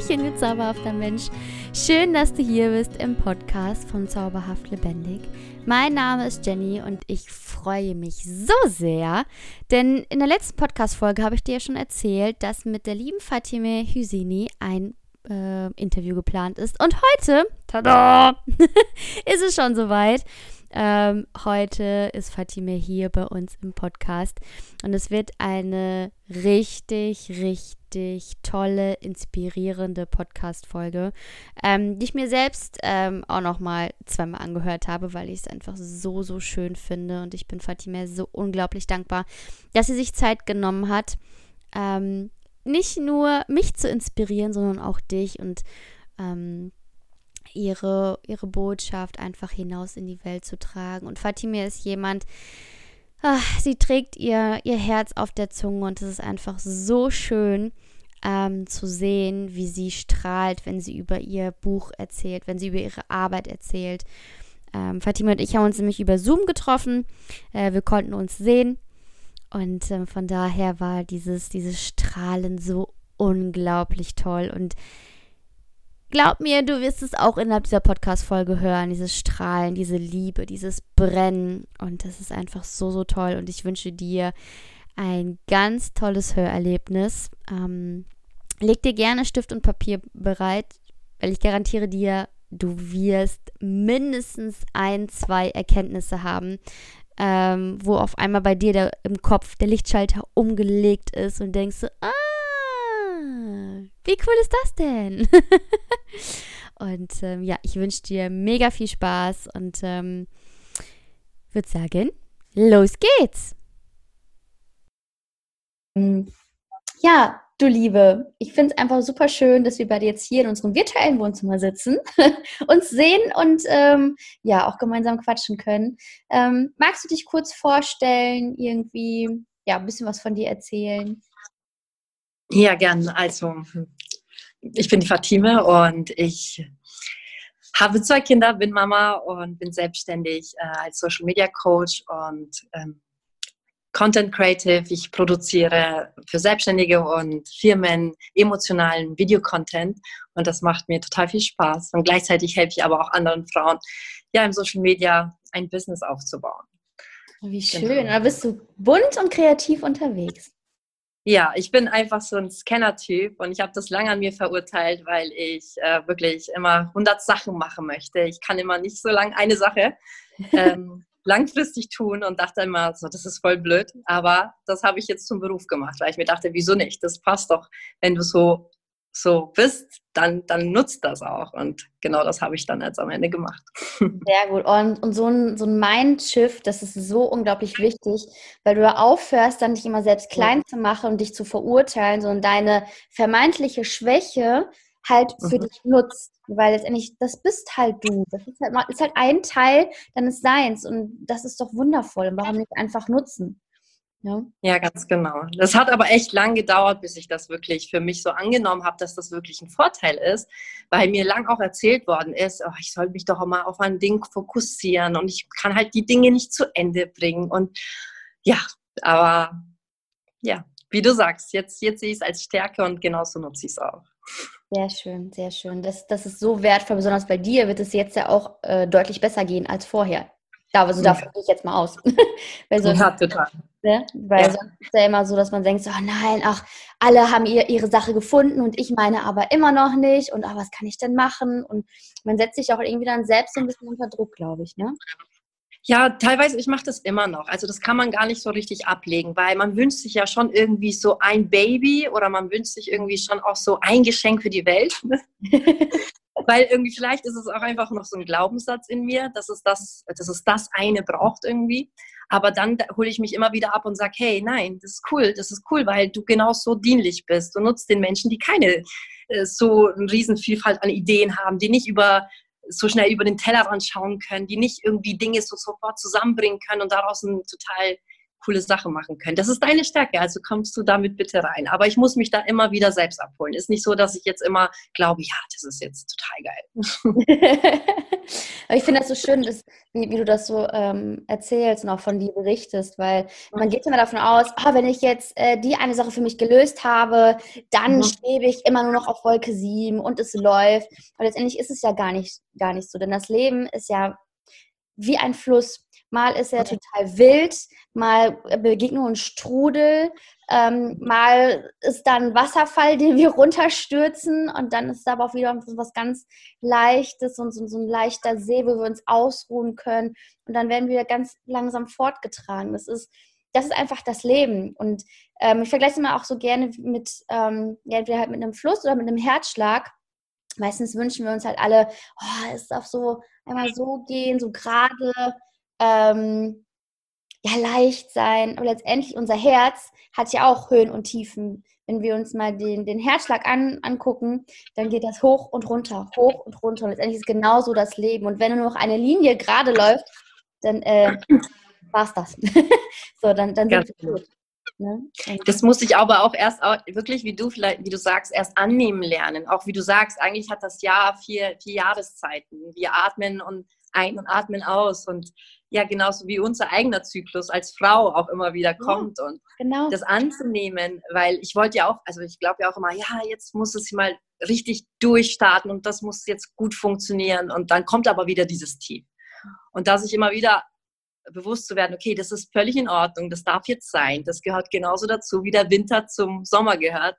Hallöchen, du zauberhafter Mensch. Schön, dass du hier bist im Podcast von Zauberhaft Lebendig. Mein Name ist Jenny und ich freue mich so sehr, denn in der letzten Podcast-Folge habe ich dir ja schon erzählt, dass mit der lieben Fatime Hüsini ein äh, Interview geplant ist. Und heute, tada, ist es schon soweit. Ähm, heute ist Fatime hier bei uns im Podcast und es wird eine richtig, richtig tolle, inspirierende Podcast-Folge, ähm, die ich mir selbst ähm, auch noch mal zweimal angehört habe, weil ich es einfach so, so schön finde und ich bin Fatime so unglaublich dankbar, dass sie sich Zeit genommen hat, ähm, nicht nur mich zu inspirieren, sondern auch dich und ähm, ihre, ihre Botschaft einfach hinaus in die Welt zu tragen. Und Fatime ist jemand, ach, sie trägt ihr, ihr Herz auf der Zunge und es ist einfach so schön ähm, zu sehen, wie sie strahlt, wenn sie über ihr Buch erzählt, wenn sie über ihre Arbeit erzählt. Ähm, Fatima und ich haben uns nämlich über Zoom getroffen. Äh, wir konnten uns sehen. Und ähm, von daher war dieses, dieses Strahlen so unglaublich toll. Und Glaub mir, du wirst es auch innerhalb dieser Podcast-Folge hören, dieses Strahlen, diese Liebe, dieses Brennen. Und das ist einfach so, so toll. Und ich wünsche dir ein ganz tolles Hörerlebnis. Ähm, leg dir gerne Stift und Papier bereit, weil ich garantiere dir, du wirst mindestens ein, zwei Erkenntnisse haben, ähm, wo auf einmal bei dir der, im Kopf der Lichtschalter umgelegt ist und denkst so, ah, wie cool ist das denn? und ähm, ja, ich wünsche dir mega viel Spaß und ähm, würde sagen, los geht's. Ja, du Liebe, ich finde es einfach super schön, dass wir beide jetzt hier in unserem virtuellen Wohnzimmer sitzen, uns sehen und ähm, ja, auch gemeinsam quatschen können. Ähm, magst du dich kurz vorstellen, irgendwie, ja, ein bisschen was von dir erzählen? Ja, gern. Also, ich bin die Fatime und ich habe zwei Kinder, bin Mama und bin selbstständig äh, als Social Media Coach und ähm, Content Creative. Ich produziere für Selbstständige und Firmen emotionalen Videocontent und das macht mir total viel Spaß. Und gleichzeitig helfe ich aber auch anderen Frauen, ja, im Social Media ein Business aufzubauen. Wie schön. Genau. Da bist du bunt und kreativ unterwegs. Ja, ich bin einfach so ein Scanner-Typ und ich habe das lange an mir verurteilt, weil ich äh, wirklich immer 100 Sachen machen möchte. Ich kann immer nicht so lange eine Sache ähm, langfristig tun und dachte immer, so, das ist voll blöd. Aber das habe ich jetzt zum Beruf gemacht, weil ich mir dachte, wieso nicht? Das passt doch, wenn du so so bist, dann, dann nutzt das auch. Und genau das habe ich dann jetzt am Ende gemacht. Sehr gut. Und, und so ein, so ein Mindshift, das ist so unglaublich wichtig, weil du aufhörst, dann dich immer selbst klein zu machen und dich zu verurteilen, sondern deine vermeintliche Schwäche halt für mhm. dich nutzt. Weil letztendlich, das bist halt du. Das ist halt, ist halt ein Teil deines Seins und das ist doch wundervoll. Und warum nicht einfach nutzen? Ja. ja, ganz genau. Das hat aber echt lang gedauert, bis ich das wirklich für mich so angenommen habe, dass das wirklich ein Vorteil ist, weil mir lang auch erzählt worden ist, oh, ich soll mich doch mal auf ein Ding fokussieren und ich kann halt die Dinge nicht zu Ende bringen. Und ja, aber ja, wie du sagst, jetzt, jetzt sehe ich es als Stärke und genauso nutze ich es auch. Sehr schön, sehr schön. Das, das ist so wertvoll, besonders bei dir wird es jetzt ja auch äh, deutlich besser gehen als vorher. Da, also davon ja. gehe ich jetzt mal aus. Ja, total. Ne? Weil ja. sonst ist ja immer so, dass man denkt, oh nein, ach, alle haben ihr, ihre Sache gefunden und ich meine aber immer noch nicht und ach, was kann ich denn machen? Und man setzt sich auch irgendwie dann selbst so ein bisschen unter Druck, glaube ich, ne? Ja, teilweise, ich mache das immer noch. Also das kann man gar nicht so richtig ablegen, weil man wünscht sich ja schon irgendwie so ein Baby oder man wünscht sich irgendwie schon auch so ein Geschenk für die Welt. weil irgendwie vielleicht ist es auch einfach noch so ein Glaubenssatz in mir, dass es das, dass es das eine braucht irgendwie. Aber dann hole ich mich immer wieder ab und sage, hey, nein, das ist cool, das ist cool, weil du genau so dienlich bist. Du nutzt den Menschen, die keine äh, so eine Riesenvielfalt an Ideen haben, die nicht über so schnell über den Tellerrand schauen können, die nicht irgendwie Dinge so sofort zusammenbringen können und daraus ein total coole Sache machen können. Das ist deine Stärke, also kommst du damit bitte rein. Aber ich muss mich da immer wieder selbst abholen. Ist nicht so, dass ich jetzt immer glaube, ja, das ist jetzt total geil. Aber ich finde das so schön, dass, wie, wie du das so ähm, erzählst und auch von dir berichtest, weil man geht immer davon aus, oh, wenn ich jetzt äh, die eine Sache für mich gelöst habe, dann mhm. schwebe ich immer nur noch auf Wolke 7 und es läuft. Aber letztendlich ist es ja gar nicht, gar nicht so, denn das Leben ist ja wie ein Fluss. Mal ist er total wild, mal begegnen uns Strudel, ähm, mal ist da ein Wasserfall, den wir runterstürzen und dann ist da aber auch wieder was ganz Leichtes und so, so, ein leichter See, wo wir uns ausruhen können und dann werden wir ganz langsam fortgetragen. Das ist, das ist einfach das Leben und ähm, ich vergleiche es immer auch so gerne mit, ähm, ja, entweder halt mit einem Fluss oder mit einem Herzschlag. Meistens wünschen wir uns halt alle, oh, es darf so einmal so gehen, so gerade ähm, ja, leicht sein. Aber letztendlich unser Herz hat ja auch Höhen und Tiefen. Wenn wir uns mal den, den Herzschlag an, angucken, dann geht das hoch und runter, hoch und runter. Und letztendlich ist genauso das Leben. Und wenn nur noch eine Linie gerade läuft, dann äh, war es das. so, dann, dann sind wir gut. Ne? Das muss ich aber auch erst auch wirklich, wie du vielleicht, wie du sagst, erst annehmen lernen. Auch wie du sagst, eigentlich hat das Jahr vier, vier Jahreszeiten. Wir atmen und ein und atmen aus. Und ja genauso wie unser eigener Zyklus als Frau auch immer wieder kommt ja, und genau. das anzunehmen, weil ich wollte ja auch, also ich glaube ja auch immer, ja, jetzt muss es mal richtig durchstarten und das muss jetzt gut funktionieren und dann kommt aber wieder dieses Tief. Und dass ich immer wieder bewusst zu werden, okay, das ist völlig in Ordnung, das darf jetzt sein, das gehört genauso dazu, wie der Winter zum Sommer gehört.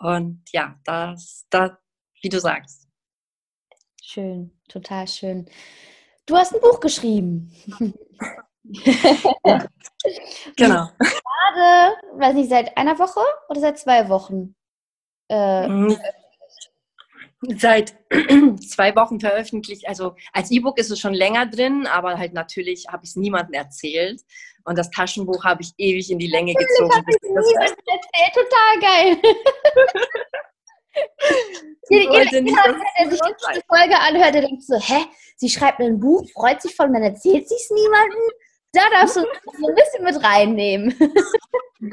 Und ja, das, da, wie du sagst. Schön, total schön. Du hast ein Buch geschrieben. ja. Genau. Gerade, weiß nicht, seit einer Woche oder seit zwei Wochen? Äh, mhm. seit zwei Wochen veröffentlicht. Also als E-Book ist es schon länger drin, aber halt natürlich habe ich es niemandem erzählt. Und das Taschenbuch habe ich ewig in die Länge gezogen. Das ich erzählt. Total geil. Jeder, jeder, der sich die Folge anhört, der denkt so, hä, sie schreibt ein Buch, freut sich voll dann erzählt sie es niemandem. Da darfst du so ein bisschen mit reinnehmen.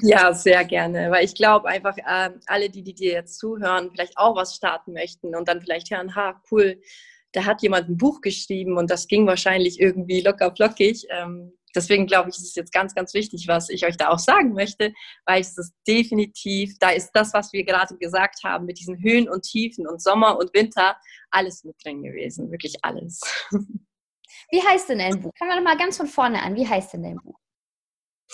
Ja, sehr gerne, weil ich glaube einfach, äh, alle, die, die dir jetzt zuhören, vielleicht auch was starten möchten und dann vielleicht hören, ha, cool, da hat jemand ein Buch geschrieben und das ging wahrscheinlich irgendwie locker flockig. Ähm, deswegen glaube ich, ist es jetzt ganz, ganz wichtig, was ich euch da auch sagen möchte, weil es ist definitiv, da ist das, was wir gerade gesagt haben, mit diesen Höhen und Tiefen und Sommer und Winter, alles mit drin gewesen, wirklich alles. Wie heißt denn dein Buch? Fangen wir mal ganz von vorne an. Wie heißt denn dein Buch?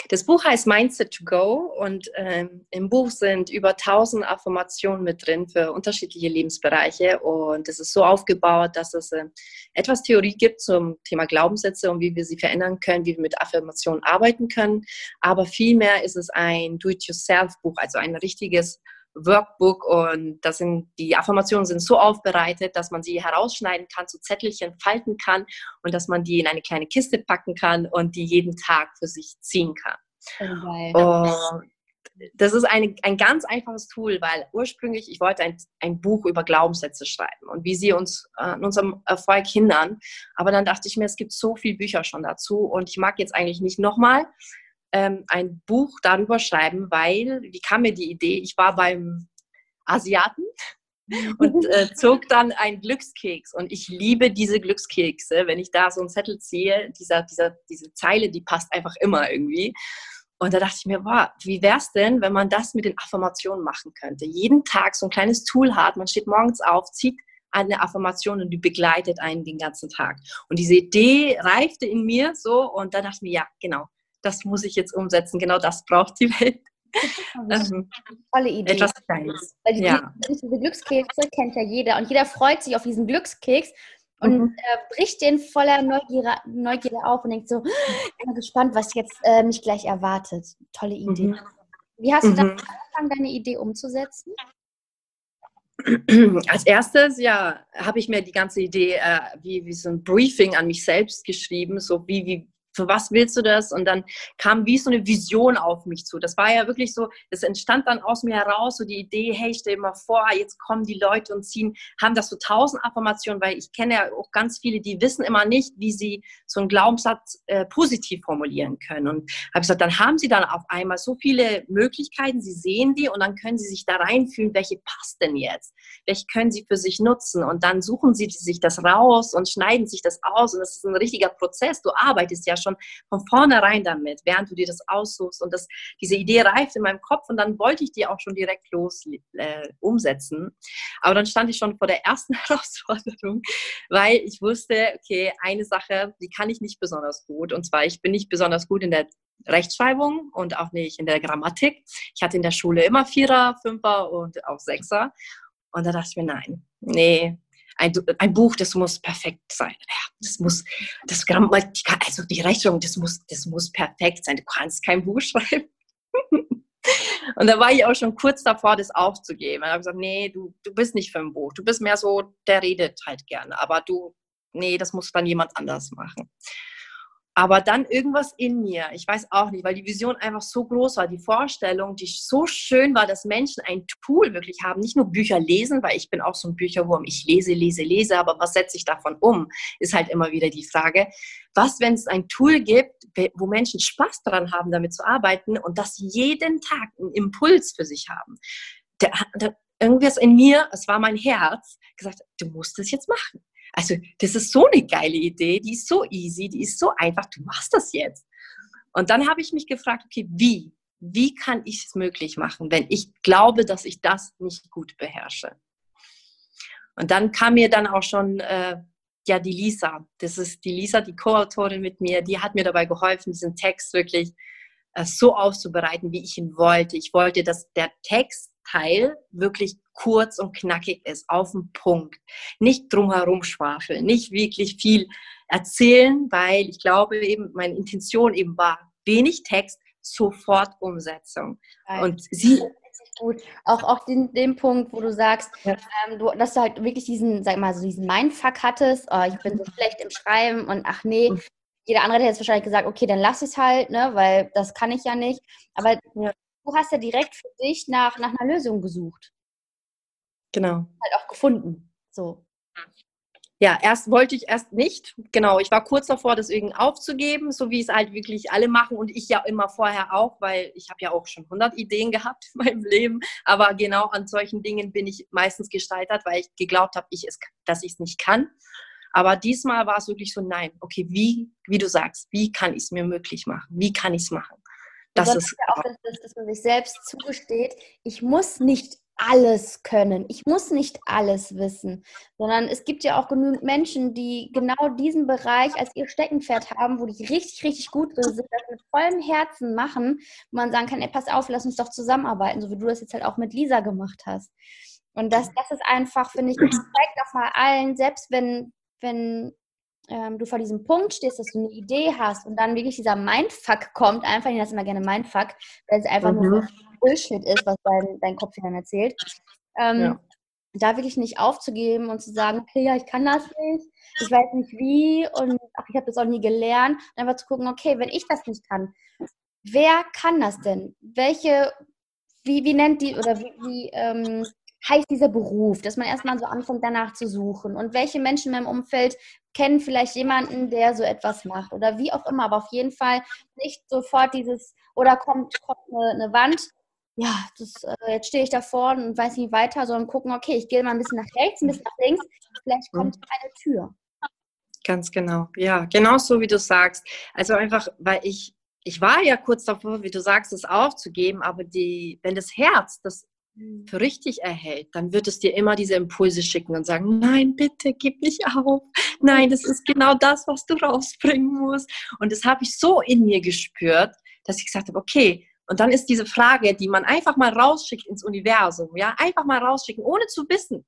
Das Buch heißt Mindset to Go und ähm, im Buch sind über 1000 Affirmationen mit drin für unterschiedliche Lebensbereiche und es ist so aufgebaut, dass es äh, etwas Theorie gibt zum Thema Glaubenssätze und wie wir sie verändern können, wie wir mit Affirmationen arbeiten können, aber vielmehr ist es ein Do-it-yourself-Buch, also ein richtiges Workbook und das sind, die Affirmationen sind so aufbereitet, dass man sie herausschneiden kann, zu Zettelchen falten kann und dass man die in eine kleine Kiste packen kann und die jeden Tag für sich ziehen kann. Oh, das ist eine, ein ganz einfaches Tool, weil ursprünglich ich wollte ein, ein Buch über Glaubenssätze schreiben und wie sie uns an unserem Erfolg hindern. Aber dann dachte ich mir, es gibt so viele Bücher schon dazu und ich mag jetzt eigentlich nicht nochmal ähm, ein Buch darüber schreiben, weil, wie kam mir die Idee? Ich war beim Asiaten und äh, zog dann einen Glückskeks. Und ich liebe diese Glückskekse. Wenn ich da so einen Zettel ziehe, dieser, dieser, diese Zeile, die passt einfach immer irgendwie. Und da dachte ich mir, boah, wie wäre es denn, wenn man das mit den Affirmationen machen könnte? Jeden Tag so ein kleines Tool hat, man steht morgens auf, zieht eine Affirmation und die begleitet einen den ganzen Tag. Und diese Idee reifte in mir so und da dachte ich mir, ja, genau, das muss ich jetzt umsetzen, genau das braucht die Welt. Ähm, Tolle Idee. Etwas Kleines. Weil die, ja. diese Glückskekse kennt ja jeder und jeder freut sich auf diesen Glückskeks und mhm. äh, bricht den voller Neugierde, Neugierde auf und denkt so, ich bin gespannt, was jetzt äh, mich gleich erwartet. Tolle Idee. Mhm. Wie hast du dann mhm. angefangen, deine Idee umzusetzen? Als erstes, ja, habe ich mir die ganze Idee äh, wie, wie so ein Briefing an mich selbst geschrieben, so wie, wie für was willst du das? Und dann kam wie so eine Vision auf mich zu. Das war ja wirklich so, das entstand dann aus mir heraus, so die Idee, hey, stell dir mal vor, jetzt kommen die Leute und ziehen, haben das so tausend Affirmationen, weil ich kenne ja auch ganz viele, die wissen immer nicht, wie sie so einen Glaubenssatz äh, positiv formulieren können. Und habe gesagt, dann haben sie dann auf einmal so viele Möglichkeiten, sie sehen die und dann können sie sich da reinfühlen, welche passt denn jetzt? Welche können sie für sich nutzen? Und dann suchen sie sich das raus und schneiden sich das aus. Und das ist ein richtiger Prozess. Du arbeitest ja schon von vornherein damit, während du dir das aussuchst. Und das, diese Idee reift in meinem Kopf und dann wollte ich die auch schon direkt los äh, umsetzen. Aber dann stand ich schon vor der ersten Herausforderung, weil ich wusste, okay, eine Sache, die kann ich nicht besonders gut. Und zwar, ich bin nicht besonders gut in der Rechtschreibung und auch nicht in der Grammatik. Ich hatte in der Schule immer Vierer, Fünfer und auch Sechser. Und da dachte ich mir, nein, nee, ein, ein Buch, das muss perfekt sein. Das muss, das Grammatik, also die Rechtschreibung, das muss, das muss perfekt sein. Du kannst kein Buch schreiben. Und da war ich auch schon kurz davor, das aufzugeben. Ich habe gesagt, nee, du, du bist nicht für ein Buch. Du bist mehr so, der redet halt gerne. Aber du, nee, das muss dann jemand anders machen. Aber dann irgendwas in mir, ich weiß auch nicht, weil die Vision einfach so groß war, die Vorstellung, die so schön war, dass Menschen ein Tool wirklich haben, nicht nur Bücher lesen, weil ich bin auch so ein Bücherwurm, ich lese, lese, lese, aber was setze ich davon um, ist halt immer wieder die Frage. Was, wenn es ein Tool gibt, wo Menschen Spaß daran haben, damit zu arbeiten und das jeden Tag einen Impuls für sich haben? Der, der, irgendwas in mir, es war mein Herz, gesagt, du musst es jetzt machen also das ist so eine geile Idee, die ist so easy, die ist so einfach, du machst das jetzt. Und dann habe ich mich gefragt, okay, wie? Wie kann ich es möglich machen, wenn ich glaube, dass ich das nicht gut beherrsche? Und dann kam mir dann auch schon äh, ja die Lisa. Das ist die Lisa, die Co-Autorin mit mir. Die hat mir dabei geholfen, diesen Text wirklich äh, so aufzubereiten, wie ich ihn wollte. Ich wollte, dass der Textteil wirklich kurz und knackig ist, auf den Punkt. Nicht drumherum schwafeln, nicht wirklich viel erzählen, weil ich glaube eben, meine Intention eben war, wenig Text, sofort Umsetzung. Geil. Und sie gut. Auch, auch den, den Punkt, wo du sagst, ja. ähm, du, dass du halt wirklich diesen, sag mal, so diesen Mindfuck hattest, oh, ich bin so schlecht im Schreiben und ach nee, mhm. jeder andere hätte jetzt wahrscheinlich gesagt, okay, dann lass es halt, ne, weil das kann ich ja nicht. Aber ja. Du hast ja direkt für dich nach, nach einer Lösung gesucht. Genau. Halt auch gefunden. So. Ja, erst wollte ich erst nicht. Genau, ich war kurz davor, das irgendwie aufzugeben, so wie es halt wirklich alle machen und ich ja immer vorher auch, weil ich habe ja auch schon 100 Ideen gehabt in meinem Leben. Aber genau an solchen Dingen bin ich meistens gescheitert, weil ich geglaubt habe, ich es, dass ich es nicht kann. Aber diesmal war es wirklich so, nein, okay, wie, wie du sagst, wie kann ich es mir möglich machen? Wie kann ich es machen? Das ist ja auch, dass, dass man sich selbst zugesteht, ich muss nicht alles können. Ich muss nicht alles wissen, sondern es gibt ja auch genügend Menschen, die genau diesen Bereich als ihr Steckenpferd haben, wo die richtig, richtig gut sind, das mit vollem Herzen machen, wo man sagen kann, ey, pass auf, lass uns doch zusammenarbeiten, so wie du das jetzt halt auch mit Lisa gemacht hast. Und das, das ist einfach, finde ich, zeigt auch mal allen, selbst wenn, wenn ähm, du vor diesem Punkt stehst, dass du eine Idee hast und dann wirklich dieser Mindfuck kommt, einfach, ich nenne das immer gerne Mindfuck, weil es einfach mhm. nur Bullshit ist, was dein, dein Kopf dir dann erzählt. Ähm, ja. Da wirklich nicht aufzugeben und zu sagen, okay, ja, ich kann das nicht, ich weiß nicht wie und ach, ich habe das auch nie gelernt. Und einfach zu gucken, okay, wenn ich das nicht kann, wer kann das denn? Welche, wie, wie nennt die oder wie, wie ähm, heißt dieser Beruf, dass man erstmal so anfängt, danach zu suchen und welche Menschen in meinem Umfeld kennen vielleicht jemanden, der so etwas macht oder wie auch immer, aber auf jeden Fall nicht sofort dieses oder kommt, kommt eine, eine Wand, ja, das, äh, jetzt stehe ich da vorne und weiß nicht weiter, sondern gucken, okay, ich gehe mal ein bisschen nach rechts, ein bisschen nach links, vielleicht kommt mhm. eine Tür. Ganz genau, ja, genau so wie du sagst. Also einfach, weil ich, ich war ja kurz davor, wie du sagst, es aufzugeben, aber die, wenn das Herz das. Für richtig erhält, dann wird es dir immer diese Impulse schicken und sagen, nein, bitte, gib nicht auf. Nein, das ist genau das, was du rausbringen musst. Und das habe ich so in mir gespürt, dass ich gesagt habe, okay, und dann ist diese Frage, die man einfach mal rausschickt ins Universum, ja, einfach mal rausschicken, ohne zu wissen.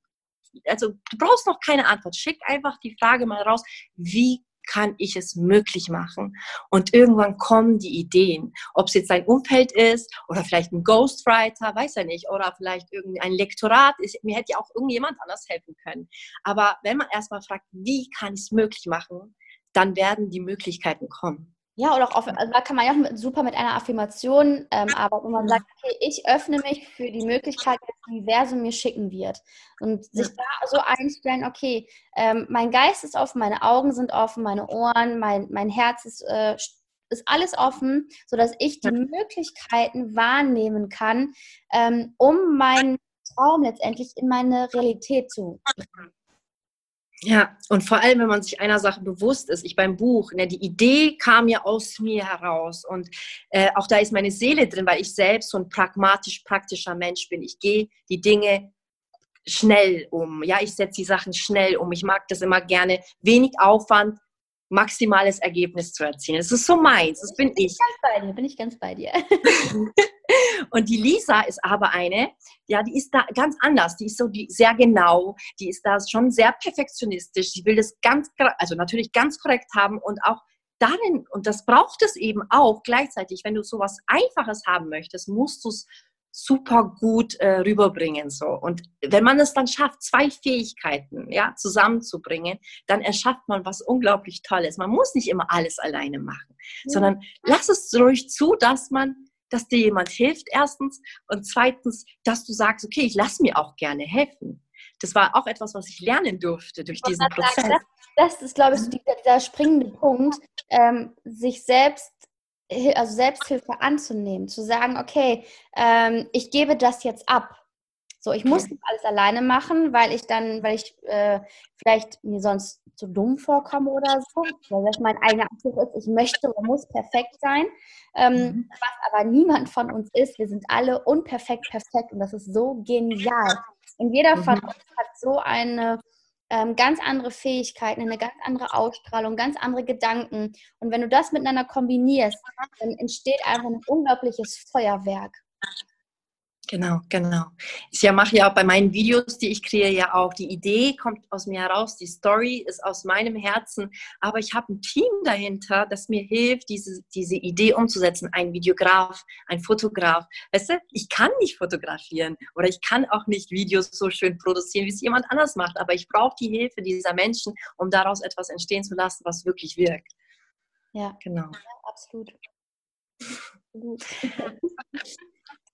Also du brauchst noch keine Antwort. Schick einfach die Frage mal raus, wie kann ich es möglich machen? Und irgendwann kommen die Ideen. Ob es jetzt ein Umfeld ist oder vielleicht ein Ghostwriter, weiß ja nicht, oder vielleicht irgendein Lektorat ist. Mir hätte ja auch irgendjemand anders helfen können. Aber wenn man erstmal fragt, wie kann ich es möglich machen, dann werden die Möglichkeiten kommen. Ja, oder auch auf, also da kann man ja auch mit, super mit einer Affirmation ähm, arbeiten, wo man sagt, okay, ich öffne mich für die Möglichkeit, dass das Universum mir schicken wird. Und sich da so einstellen, okay, ähm, mein Geist ist offen, meine Augen sind offen, meine Ohren, mein, mein Herz ist, äh, ist alles offen, sodass ich die Möglichkeiten wahrnehmen kann, ähm, um meinen Traum letztendlich in meine Realität zu bringen. Ja, und vor allem, wenn man sich einer Sache bewusst ist, ich beim Buch, ne, die Idee kam ja aus mir heraus und äh, auch da ist meine Seele drin, weil ich selbst so ein pragmatisch praktischer Mensch bin. Ich gehe die Dinge schnell um. Ja, ich setze die Sachen schnell um. Ich mag das immer gerne. Wenig Aufwand, maximales Ergebnis zu erzielen. Das ist so meins, das bin, bin ich. Ganz bei dir, bin ich ganz bei dir. und die Lisa ist aber eine, ja, die ist da ganz anders. Die ist so die, sehr genau, die ist da schon sehr perfektionistisch. Sie will das ganz, also natürlich ganz korrekt haben und auch darin, und das braucht es eben auch gleichzeitig, wenn du sowas Einfaches haben möchtest, musst du es super gut äh, rüberbringen. So. Und wenn man es dann schafft, zwei Fähigkeiten ja, zusammenzubringen, dann erschafft man was unglaublich Tolles. Man muss nicht immer alles alleine machen, ja. sondern lass es ruhig zu, dass man dass dir jemand hilft, erstens. Und zweitens, dass du sagst, okay, ich lasse mir auch gerne helfen. Das war auch etwas, was ich lernen durfte durch diesen Prozess. Sagen, das, das, ist, glaube ich, so dieser, dieser springende Punkt, ähm, sich selbst also Selbsthilfe anzunehmen, zu sagen, okay, ähm, ich gebe das jetzt ab. So, ich muss das alles alleine machen, weil ich dann, weil ich äh, vielleicht mir sonst zu dumm vorkomme oder so, weil das mein eigener Anspruch ist, ich möchte oder muss perfekt sein, ähm, mhm. was aber niemand von uns ist. Wir sind alle unperfekt perfekt und das ist so genial. Und jeder von mhm. uns hat so eine ähm, ganz andere Fähigkeiten, eine ganz andere Ausstrahlung, ganz andere Gedanken. Und wenn du das miteinander kombinierst, dann entsteht einfach ein unglaubliches Feuerwerk. Genau, genau. Ich ja, mache ja auch bei meinen Videos, die ich kreiere, ja auch. Die Idee kommt aus mir heraus, die Story ist aus meinem Herzen, aber ich habe ein Team dahinter, das mir hilft, diese, diese Idee umzusetzen. Ein Videograf, ein Fotograf. Weißt du, ich kann nicht fotografieren oder ich kann auch nicht Videos so schön produzieren, wie es jemand anders macht, aber ich brauche die Hilfe dieser Menschen, um daraus etwas entstehen zu lassen, was wirklich wirkt. Ja, genau. Ja, absolut. absolut.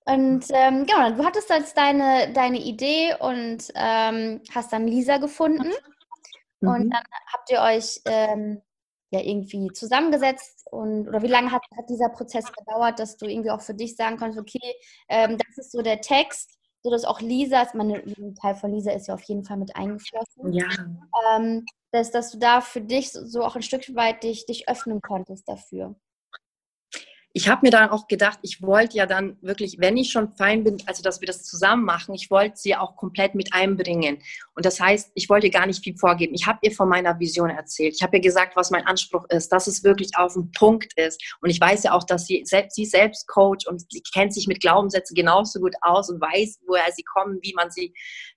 Und ähm, genau, du hattest jetzt deine, deine Idee und ähm, hast dann Lisa gefunden. Mhm. Und dann habt ihr euch ähm, ja irgendwie zusammengesetzt und oder wie lange hat, hat dieser Prozess gedauert, dass du irgendwie auch für dich sagen konntest, okay, ähm, das ist so der Text, so dass auch Lisa, meine, ein Teil von Lisa ist ja auf jeden Fall mit eingeflossen. Ja. Ähm, dass, dass du da für dich so auch ein Stück weit dich, dich öffnen konntest dafür ich habe mir dann auch gedacht, ich wollte ja dann wirklich, wenn ich schon fein bin, also dass wir das zusammen machen, ich wollte sie auch komplett mit einbringen. Und das heißt, ich wollte gar nicht viel vorgeben. Ich habe ihr von meiner Vision erzählt. Ich habe ihr gesagt, was mein Anspruch ist, dass es wirklich auf dem Punkt ist. Und ich weiß ja auch, dass sie selbst, sie selbst Coach und sie kennt sich mit Glaubenssätzen genauso gut aus und weiß, woher sie kommen, wie man sie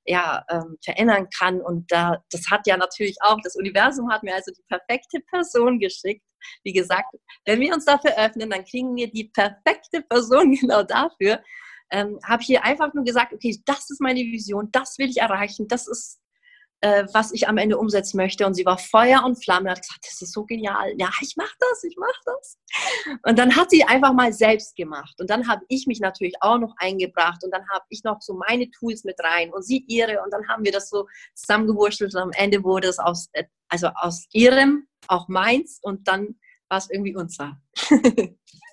ja, ähm, verändern kann. Und da, das hat ja natürlich auch, das Universum hat mir also die perfekte Person geschickt, wie gesagt, wenn wir uns dafür öffnen, dann kriegen wir die perfekte Person genau dafür. Ähm, habe hier einfach nur gesagt, okay, das ist meine Vision, das will ich erreichen, das ist äh, was ich am Ende umsetzen möchte. Und sie war Feuer und Flamme und hat gesagt, das ist so genial. Ja, ich mache das, ich mache das. Und dann hat sie einfach mal selbst gemacht. Und dann habe ich mich natürlich auch noch eingebracht und dann habe ich noch so meine Tools mit rein und sie ihre. Und dann haben wir das so zusammengewurschtelt und am Ende wurde es aus, äh, also aus ihrem auch meins und dann war es irgendwie unser.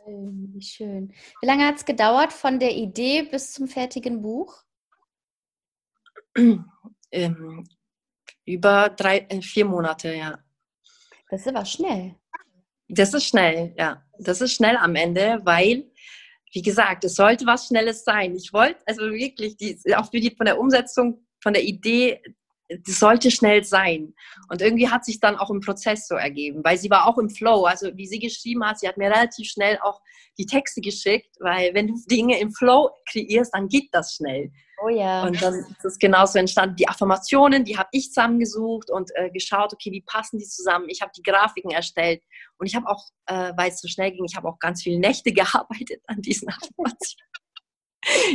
Wie schön. Wie lange hat es gedauert von der Idee bis zum fertigen Buch? ähm, über drei, äh, vier Monate, ja. Das ist aber schnell. Das ist schnell, ja. Das ist schnell am Ende, weil, wie gesagt, es sollte was Schnelles sein. Ich wollte also wirklich, die, auch für die, von der Umsetzung, von der Idee, das sollte schnell sein. Und irgendwie hat sich dann auch im Prozess so ergeben, weil sie war auch im Flow. Also wie sie geschrieben hat, sie hat mir relativ schnell auch die Texte geschickt, weil wenn du Dinge im Flow kreierst, dann geht das schnell. Oh ja. Und dann ist es genauso entstanden. Die Affirmationen, die habe ich zusammengesucht und äh, geschaut, okay, wie passen die zusammen. Ich habe die Grafiken erstellt und ich habe auch, äh, weil es so schnell ging, ich habe auch ganz viele Nächte gearbeitet an diesen Affirmationen.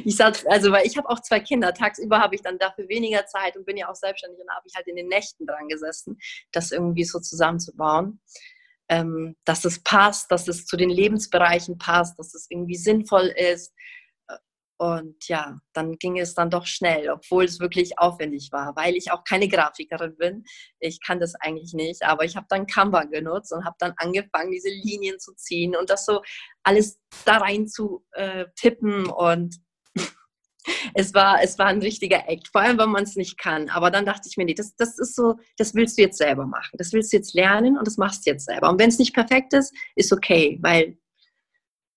Ich sag, also weil ich habe auch zwei Kinder. Tagsüber habe ich dann dafür weniger Zeit und bin ja auch selbstständig und habe ich halt in den Nächten dran gesessen, das irgendwie so zusammenzubauen. ähm, dass es passt, dass es zu den Lebensbereichen passt, dass es irgendwie sinnvoll ist. Und ja, dann ging es dann doch schnell, obwohl es wirklich aufwendig war, weil ich auch keine Grafikerin bin. Ich kann das eigentlich nicht, aber ich habe dann Canva genutzt und habe dann angefangen, diese Linien zu ziehen und das so alles da rein zu äh, tippen und es war, es war ein richtiger Act, vor allem wenn man es nicht kann. Aber dann dachte ich mir, nee, das, das ist so, das willst du jetzt selber machen. Das willst du jetzt lernen und das machst du jetzt selber. Und wenn es nicht perfekt ist, ist okay, weil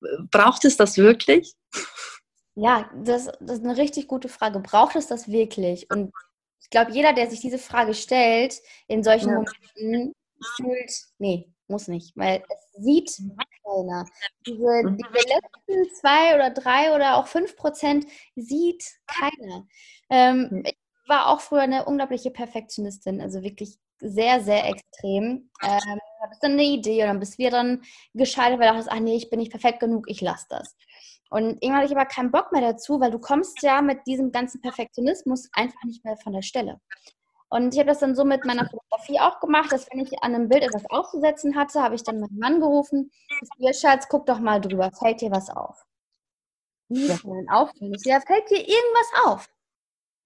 äh, braucht es das wirklich? Ja, das, das ist eine richtig gute Frage. Braucht es das wirklich? Und ich glaube, jeder, der sich diese Frage stellt, in solchen ja. Momenten fühlt, nee, muss nicht, weil es sieht keiner. Diese, mhm. diese letzten zwei oder drei oder auch fünf Prozent sieht keiner. Ähm, mhm. ich war auch früher eine unglaubliche Perfektionistin, also wirklich sehr, sehr extrem. Ähm, hattest dann eine Idee und dann bist du dann gescheitert, weil du dachtest, ach nee, ich bin nicht perfekt genug, ich lasse das. Und irgendwann hatte ich aber keinen Bock mehr dazu, weil du kommst ja mit diesem ganzen Perfektionismus einfach nicht mehr von der Stelle. Und ich habe das dann so mit meiner Fotografie auch gemacht, dass wenn ich an einem Bild etwas aufzusetzen hatte, habe ich dann meinen Mann gerufen, ihr Schatz, guck doch mal drüber, fällt dir was auf? Wie denn auffällt? Ja, fällt dir irgendwas auf?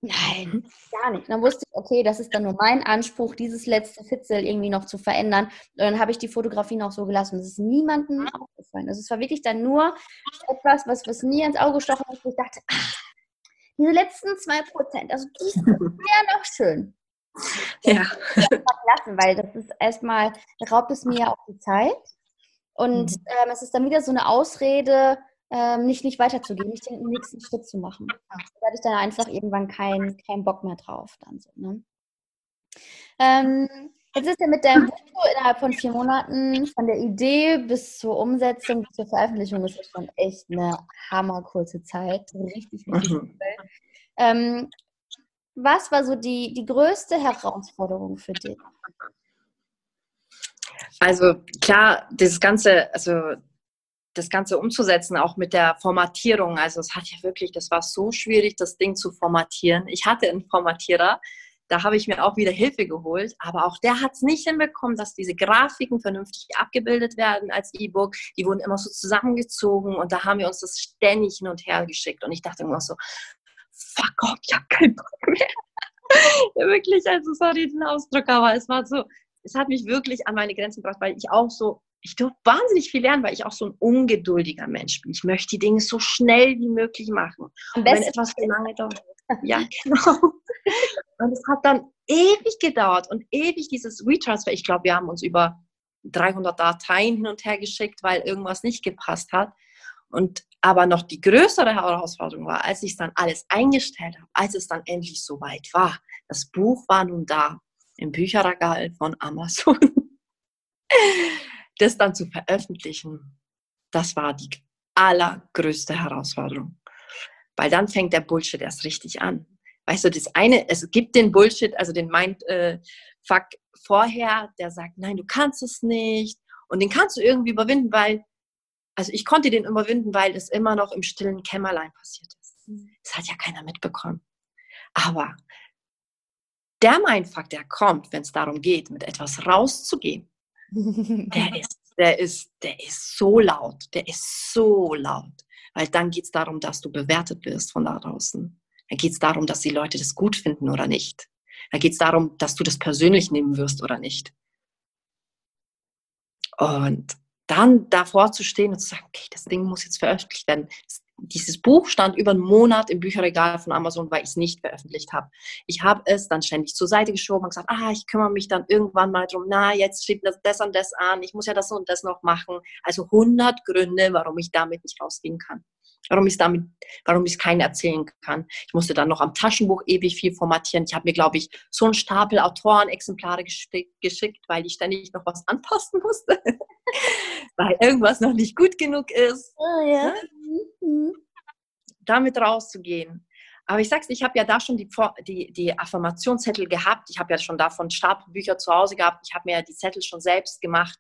Nein, mhm. gar nicht. dann wusste ich, okay, das ist dann nur mein Anspruch, dieses letzte Fitzel irgendwie noch zu verändern. Und dann habe ich die Fotografie noch so gelassen. Das ist niemandem aufgefallen. Also es war wirklich dann nur etwas, was, was mir ins Auge gestochen hat, wo ich dachte, ach, diese letzten zwei Prozent, also die sind ja noch schön. Ja. Lassen, weil das ist erstmal, raubt es mir ja auch die Zeit. Und mhm. ähm, es ist dann wieder so eine Ausrede, ähm, nicht, nicht weiterzugehen, nicht den nächsten Schritt zu machen. Da hatte ich dann einfach irgendwann keinen kein Bock mehr drauf. Dann so, ne? ähm, jetzt ist ja mit deinem Buch innerhalb von vier Monaten von der Idee bis zur Umsetzung, bis zur Veröffentlichung ist das schon echt eine hammerkurze Zeit. Richtig, richtig mhm. cool. Ähm, was war so die, die größte Herausforderung für dich? Also klar, das ganze, also das Ganze umzusetzen, auch mit der Formatierung. Also es hat ja wirklich, das war so schwierig, das Ding zu formatieren. Ich hatte einen Formatierer, da habe ich mir auch wieder Hilfe geholt, aber auch der hat es nicht hinbekommen, dass diese Grafiken vernünftig abgebildet werden als E-Book. Die wurden immer so zusammengezogen und da haben wir uns das ständig hin und her geschickt. Und ich dachte immer so, fuck off, ich habe keinen Bock mehr. ja, wirklich, also sorry den Ausdruck, aber es war so, es hat mich wirklich an meine Grenzen gebracht, weil ich auch so ich durfte wahnsinnig viel lernen, weil ich auch so ein ungeduldiger Mensch bin. Ich möchte die Dinge so schnell wie möglich machen. Am besten wenn etwas lange dauert. ja, genau. Und es hat dann ewig gedauert und ewig dieses Retransfer. Ich glaube, wir haben uns über 300 Dateien hin und her geschickt, weil irgendwas nicht gepasst hat. Und aber noch die größere Herausforderung war, als ich dann alles eingestellt habe, als es dann endlich soweit war. Das Buch war nun da im Bücherregal von Amazon das dann zu veröffentlichen, das war die allergrößte Herausforderung. Weil dann fängt der Bullshit erst richtig an. Weißt du, das eine, es gibt den Bullshit, also den Mindfuck äh, vorher, der sagt, nein, du kannst es nicht. Und den kannst du irgendwie überwinden, weil, also ich konnte den überwinden, weil es immer noch im stillen Kämmerlein passiert ist. Mhm. Das hat ja keiner mitbekommen. Aber der Mindfuck, der kommt, wenn es darum geht, mit etwas rauszugehen, der ist, der ist, der ist so laut, der ist so laut. Weil dann geht es darum, dass du bewertet wirst von da draußen. Dann geht es darum, dass die Leute das gut finden oder nicht. Dann geht es darum, dass du das persönlich nehmen wirst oder nicht. Und dann davor zu stehen und zu sagen, okay, das Ding muss jetzt veröffentlicht werden. Dieses Buch stand über einen Monat im Bücherregal von Amazon, weil ich es nicht veröffentlicht habe. Ich habe es dann ständig zur Seite geschoben und gesagt, ah, ich kümmere mich dann irgendwann mal drum. Na, jetzt steht das, das und das an. Ich muss ja das und das noch machen. Also 100 Gründe, warum ich damit nicht rausgehen kann. Warum ich damit, warum ich es keinen erzählen kann. Ich musste dann noch am Taschenbuch ewig viel formatieren. Ich habe mir, glaube ich, so einen Stapel Autorenexemplare geschickt, weil ich ständig noch was anpassen musste weil irgendwas noch nicht gut genug ist. Oh, ja. mhm. Damit rauszugehen. Aber ich sag's, ich habe ja da schon die, die, die Affirmationszettel gehabt. Ich habe ja schon davon Stapelbücher zu Hause gehabt. Ich habe mir ja die Zettel schon selbst gemacht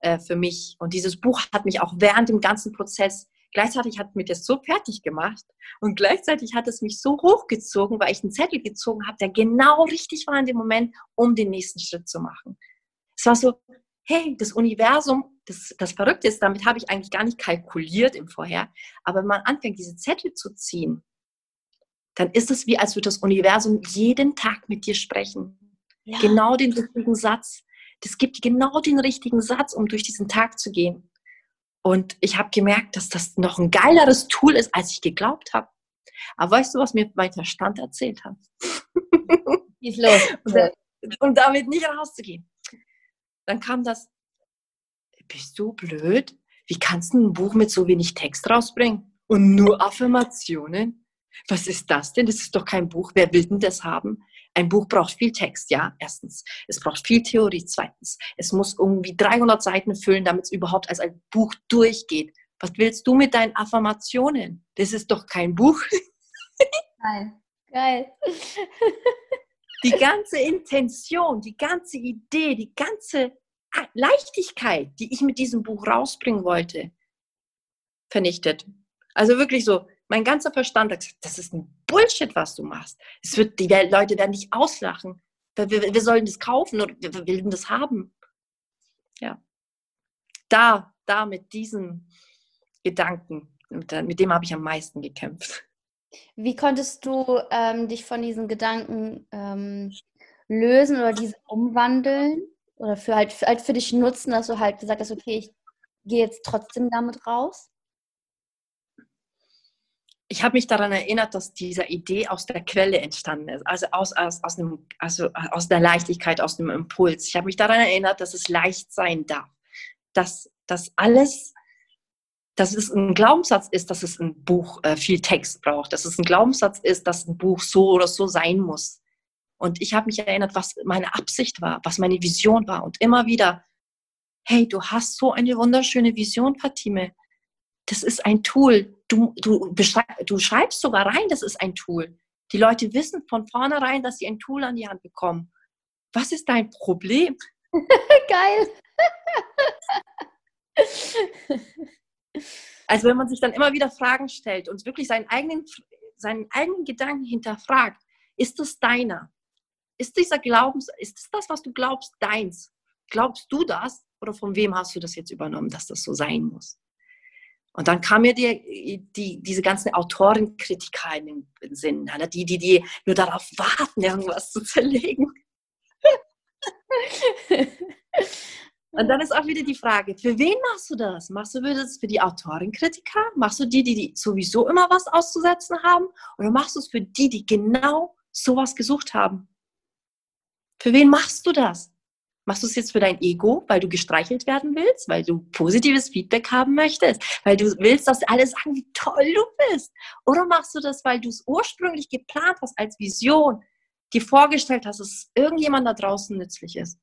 äh, für mich. Und dieses Buch hat mich auch während dem ganzen Prozess, gleichzeitig hat mich das so fertig gemacht und gleichzeitig hat es mich so hochgezogen, weil ich einen Zettel gezogen habe, der genau richtig war in dem Moment, um den nächsten Schritt zu machen. Es war so, hey, das Universum, das, das Verrückte ist, damit habe ich eigentlich gar nicht kalkuliert im Vorher, aber wenn man anfängt, diese Zettel zu ziehen, dann ist es wie, als würde das Universum jeden Tag mit dir sprechen. Ja. Genau den richtigen Satz. Das gibt genau den richtigen Satz, um durch diesen Tag zu gehen. Und ich habe gemerkt, dass das noch ein geileres Tool ist, als ich geglaubt habe. Aber weißt du, was mir mein Verstand erzählt hat? Ist los? um damit nicht rauszugehen. Dann kam das, bist du blöd? Wie kannst du ein Buch mit so wenig Text rausbringen? Und nur Affirmationen? Was ist das denn? Das ist doch kein Buch. Wer will denn das haben? Ein Buch braucht viel Text, ja, erstens. Es braucht viel Theorie, zweitens. Es muss irgendwie 300 Seiten füllen, damit es überhaupt als ein Buch durchgeht. Was willst du mit deinen Affirmationen? Das ist doch kein Buch. Nein, geil. Die ganze Intention, die ganze Idee, die ganze Leichtigkeit, die ich mit diesem Buch rausbringen wollte, vernichtet. Also wirklich so, mein ganzer Verstand hat gesagt, das ist ein Bullshit, was du machst. Es wird, die Leute werden dich auslachen. Wir, wir, wir sollen das kaufen oder wir, wir wollen das haben. Ja. Da, da mit diesem Gedanken, mit, mit dem habe ich am meisten gekämpft. Wie konntest du ähm, dich von diesen Gedanken ähm, lösen oder diese umwandeln? Oder für halt, für, halt für dich nutzen, dass du halt gesagt hast, okay, ich gehe jetzt trotzdem damit raus? Ich habe mich daran erinnert, dass diese Idee aus der Quelle entstanden ist, also aus, aus, aus, dem, also aus der Leichtigkeit, aus dem Impuls. Ich habe mich daran erinnert, dass es leicht sein darf, dass, dass alles dass es ein Glaubenssatz ist, dass es ein Buch äh, viel Text braucht, dass es ein Glaubenssatz ist, dass ein Buch so oder so sein muss. Und ich habe mich erinnert, was meine Absicht war, was meine Vision war. Und immer wieder, hey, du hast so eine wunderschöne Vision, Fatime. Das ist ein Tool. Du, du, du schreibst sogar rein, das ist ein Tool. Die Leute wissen von vornherein, dass sie ein Tool an die Hand bekommen. Was ist dein Problem? Geil. Also wenn man sich dann immer wieder Fragen stellt und wirklich seinen eigenen, seinen eigenen Gedanken hinterfragt, ist das deiner? Ist dieser Glaubens, ist das, das, was du glaubst, deins? Glaubst du das? Oder von wem hast du das jetzt übernommen, dass das so sein muss? Und dann kam mir die, die, diese ganzen Autorenkritiker in den Sinn, ne? die, die, die nur darauf warten, irgendwas zu zerlegen. Und dann ist auch wieder die Frage, für wen machst du das? Machst du das für die Autorenkritiker? Machst du die, die, die sowieso immer was auszusetzen haben? Oder machst du es für die, die genau sowas gesucht haben? Für wen machst du das? Machst du es jetzt für dein Ego, weil du gestreichelt werden willst, weil du positives Feedback haben möchtest, weil du willst, dass alle sagen, wie toll du bist? Oder machst du das, weil du es ursprünglich geplant hast als Vision, dir vorgestellt hast, dass es irgendjemand da draußen nützlich ist?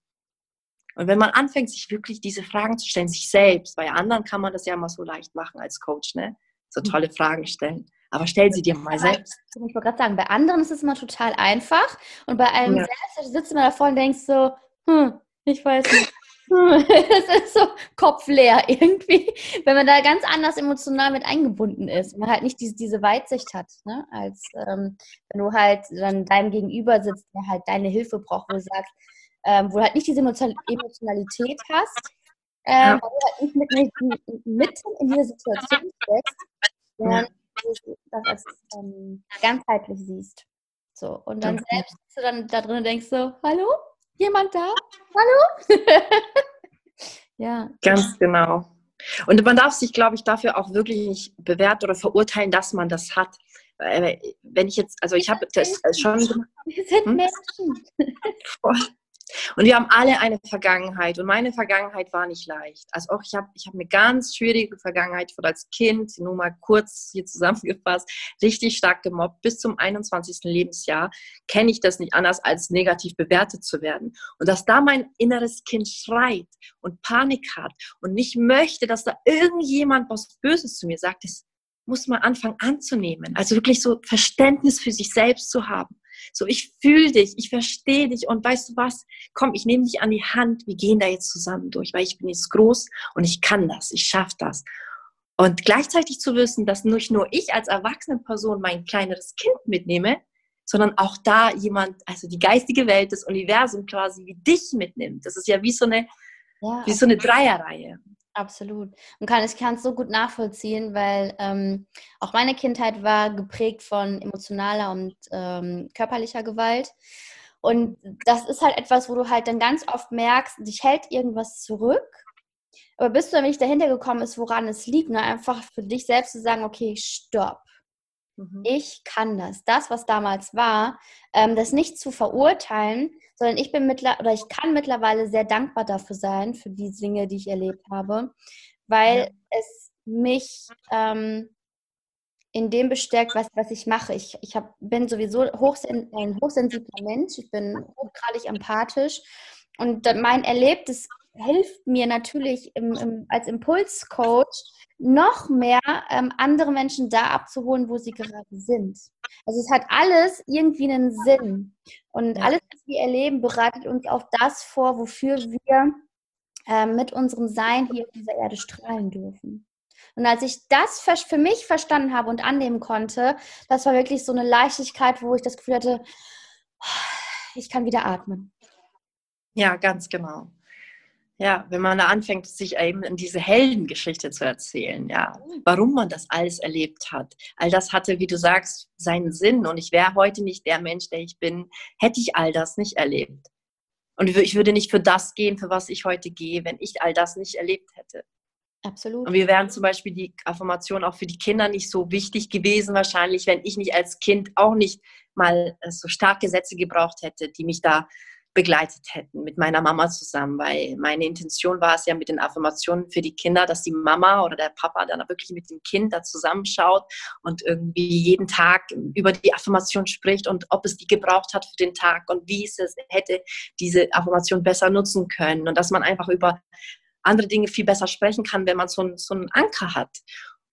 Und wenn man anfängt, sich wirklich diese Fragen zu stellen, sich selbst, bei anderen kann man das ja mal so leicht machen als Coach, ne? So tolle. Fragen stellen. Aber stell sie dir mal selbst. Ich wollte gerade sagen, bei anderen ist es immer total einfach. Und bei einem ja. selbst sitzt man davor und denkst so, hm, ich weiß nicht. Es ist so kopfleer irgendwie, wenn man da ganz anders emotional mit eingebunden ist. Man halt nicht diese, diese Weitsicht hat, ne? als ähm, wenn du halt dann deinem Gegenüber sitzt, der halt deine Hilfe braucht, wo du sagst, ähm, wo du halt nicht diese Emotionalität hast, ähm, ja. wo du halt nicht mit, mitten in dieser Situation steckst, sondern ja. das als ähm, ganzheitlich siehst. So, und dann selbst bist du dann da drin und denkst so, hallo? Jemand da? Hallo? ja. Ganz genau. Und man darf sich, glaube ich, dafür auch wirklich nicht bewerten oder verurteilen, dass man das hat. Wenn ich jetzt, also ich habe das schon gemacht. Wir sind hm? Und wir haben alle eine Vergangenheit und meine Vergangenheit war nicht leicht. Also auch ich habe ich hab eine ganz schwierige Vergangenheit. Ich wurde als Kind, nur mal kurz hier zusammengefasst, richtig stark gemobbt. Bis zum 21. Lebensjahr kenne ich das nicht anders, als negativ bewertet zu werden. Und dass da mein inneres Kind schreit und Panik hat und nicht möchte, dass da irgendjemand was Böses zu mir sagt, das muss man anfangen anzunehmen. Also wirklich so Verständnis für sich selbst zu haben. So, ich fühle dich, ich verstehe dich und weißt du was? Komm, ich nehme dich an die Hand, wir gehen da jetzt zusammen durch, weil ich bin jetzt groß und ich kann das, ich schaffe das. Und gleichzeitig zu wissen, dass nicht nur ich als erwachsene Person mein kleineres Kind mitnehme, sondern auch da jemand, also die geistige Welt, das Universum quasi wie dich mitnimmt. Das ist ja wie so eine, Ja, Wie so eine Dreierreihe. Absolut. Und kann, ich kann es so gut nachvollziehen, weil ähm, auch meine Kindheit war geprägt von emotionaler und ähm, körperlicher Gewalt. Und das ist halt etwas, wo du halt dann ganz oft merkst, dich hält irgendwas zurück. Aber bis du dann nicht dahinter gekommen ist, woran es liegt, ne? einfach für dich selbst zu sagen, okay, stopp. Mhm. Ich kann das. Das, was damals war, ähm, das nicht zu verurteilen, sondern ich bin mittlerweile, oder ich kann mittlerweile sehr dankbar dafür sein, für die Dinge, die ich erlebt habe, weil ja. es mich ähm, in dem bestärkt, was, was ich mache. Ich, ich hab, bin sowieso hochsen ein hochsensibler Mensch, ich bin hochgradig empathisch und mein Erlebtes hilft mir natürlich im, im, als Impulscoach noch mehr ähm, andere Menschen da abzuholen, wo sie gerade sind. Also es hat alles irgendwie einen Sinn. Und ja. alles, was wir erleben, bereitet uns auf das vor, wofür wir äh, mit unserem Sein hier auf dieser Erde strahlen dürfen. Und als ich das für mich verstanden habe und annehmen konnte, das war wirklich so eine Leichtigkeit, wo ich das Gefühl hatte, ich kann wieder atmen. Ja, ganz genau. Ja, wenn man da anfängt, sich eben in diese Heldengeschichte zu erzählen, ja, warum man das alles erlebt hat. All das hatte, wie du sagst, seinen Sinn. Und ich wäre heute nicht der Mensch, der ich bin, hätte ich all das nicht erlebt. Und ich würde nicht für das gehen, für was ich heute gehe, wenn ich all das nicht erlebt hätte. Absolut. Und wir wären zum Beispiel die Affirmation auch für die Kinder nicht so wichtig gewesen, wahrscheinlich, wenn ich nicht als Kind auch nicht mal äh, so starke Sätze gebraucht hätte, die mich da begleitet hätten mit meiner Mama zusammen, weil meine Intention war es ja mit den Affirmationen für die Kinder, dass die Mama oder der Papa dann wirklich mit dem Kind da zusammenschaut und irgendwie jeden Tag über die Affirmation spricht und ob es die gebraucht hat für den Tag und wie es hätte diese Affirmation besser nutzen können und dass man einfach über andere Dinge viel besser sprechen kann, wenn man so, so einen Anker hat.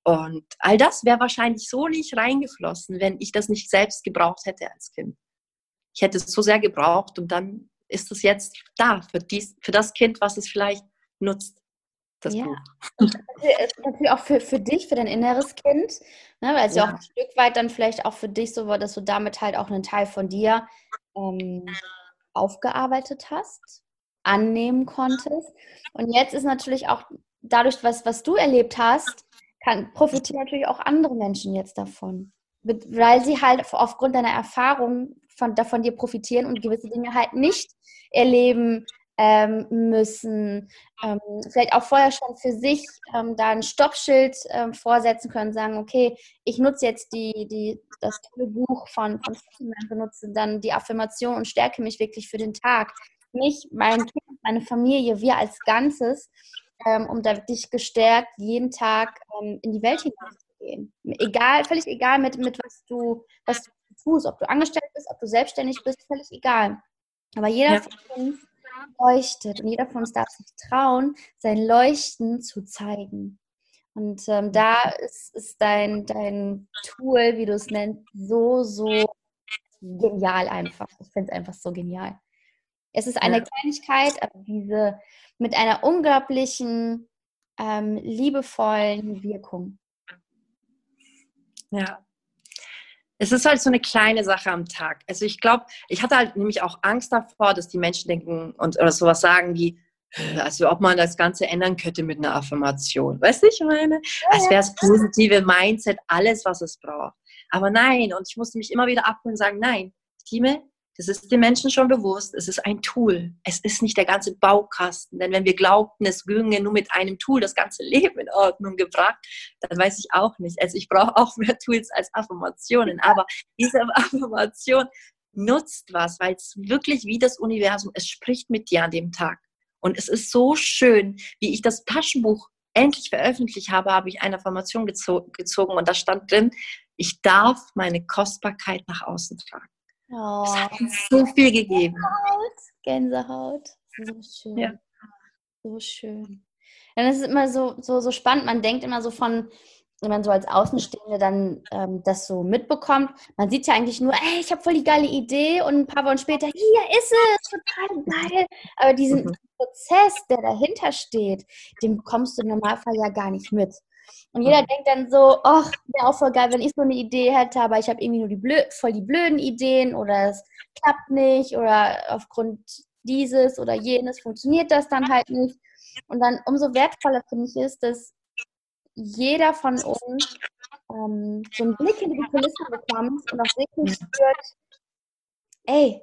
Und all das wäre wahrscheinlich so nicht reingeflossen, wenn ich das nicht selbst gebraucht hätte als Kind ich hätte es so sehr gebraucht und dann ist es jetzt da für, dies, für das Kind, was es vielleicht nutzt. Das ja. Buch. Natürlich auch für, für dich, für dein inneres Kind, ne, weil es ja. ja. auch ein Stück weit dann vielleicht auch für dich so war, dass du damit halt auch einen Teil von dir ähm, aufgearbeitet hast, annehmen konntest. Und jetzt ist natürlich auch dadurch, was, was du erlebt hast, kann, profitieren natürlich auch andere Menschen jetzt davon. Weil sie halt aufgrund deiner Erfahrung von, davon dir profitieren und gewisse Dinge halt nicht erleben ähm, müssen. Ähm, vielleicht auch vorher schon für sich ähm, da ein Stoppschild ähm, vorsetzen können, sagen, okay, ich nutze jetzt die, die, das tolle Buch von, von benutze dann die Affirmation und stärke mich wirklich für den Tag. Mich, mein Kind, meine Familie, wir als Ganzes, ähm, um da wirklich gestärkt jeden Tag ähm, in die Welt hineinzugehen. Egal, völlig egal mit, mit was du, was du tust, ob du angestellt bist, ob du selbstständig bist, völlig egal. Aber jeder ja. von uns leuchtet und jeder von uns darf sich trauen, sein Leuchten zu zeigen. Und ähm, da ist, ist dein, dein Tool, wie du es nennst, so, so genial einfach. Ich finde es einfach so genial. Es ist eine ja. Kleinigkeit, aber diese mit einer unglaublichen, ähm, liebevollen Wirkung. Ja, es ist halt so eine kleine Sache am Tag. Also ich glaube, ich hatte halt nämlich auch Angst davor, dass die Menschen denken und oder sowas sagen wie, also ob man das Ganze ändern könnte mit einer Affirmation. Weißt du, ich meine? Als wäre das positive Mindset alles, was es braucht. Aber nein, und ich musste mich immer wieder abholen und sagen, nein, Time, das ist den Menschen schon bewusst. Es ist ein Tool. Es ist nicht der ganze Baukasten. Denn wenn wir glaubten, es ginge nur mit einem Tool das ganze Leben in Ordnung gebracht, dann weiß ich auch nicht. Also ich brauche auch mehr Tools als Affirmationen. Aber diese Affirmation nutzt was, weil es wirklich wie das Universum, es spricht mit dir an dem Tag. Und es ist so schön, wie ich das Taschenbuch endlich veröffentlicht habe, habe ich eine Affirmation gezo gezogen und da stand drin, ich darf meine Kostbarkeit nach außen tragen. Oh. Es hat uns so viel gegeben. Gänsehaut. Gänsehaut. So schön. Ja. So schön. Ja, das ist immer so, so, so spannend. Man denkt immer so von, wenn man so als Außenstehende dann ähm, das so mitbekommt, man sieht ja eigentlich nur, ey, ich habe voll die geile Idee und ein paar Wochen später, hier ist es, total geil. Aber diesen mhm. Prozess, der dahinter steht, den bekommst du im Normalfall ja gar nicht mit. Und jeder mhm. denkt dann so, ach, wäre auch voll geil, wenn ich so eine Idee hätte, aber ich habe irgendwie nur die blöd, voll die blöden Ideen oder es klappt nicht oder aufgrund dieses oder jenes funktioniert das dann halt nicht. Und dann umso wertvoller finde ich es, dass jeder von uns ähm, so einen Blick in die Kulisse bekommt und auch wirklich spürt, ey,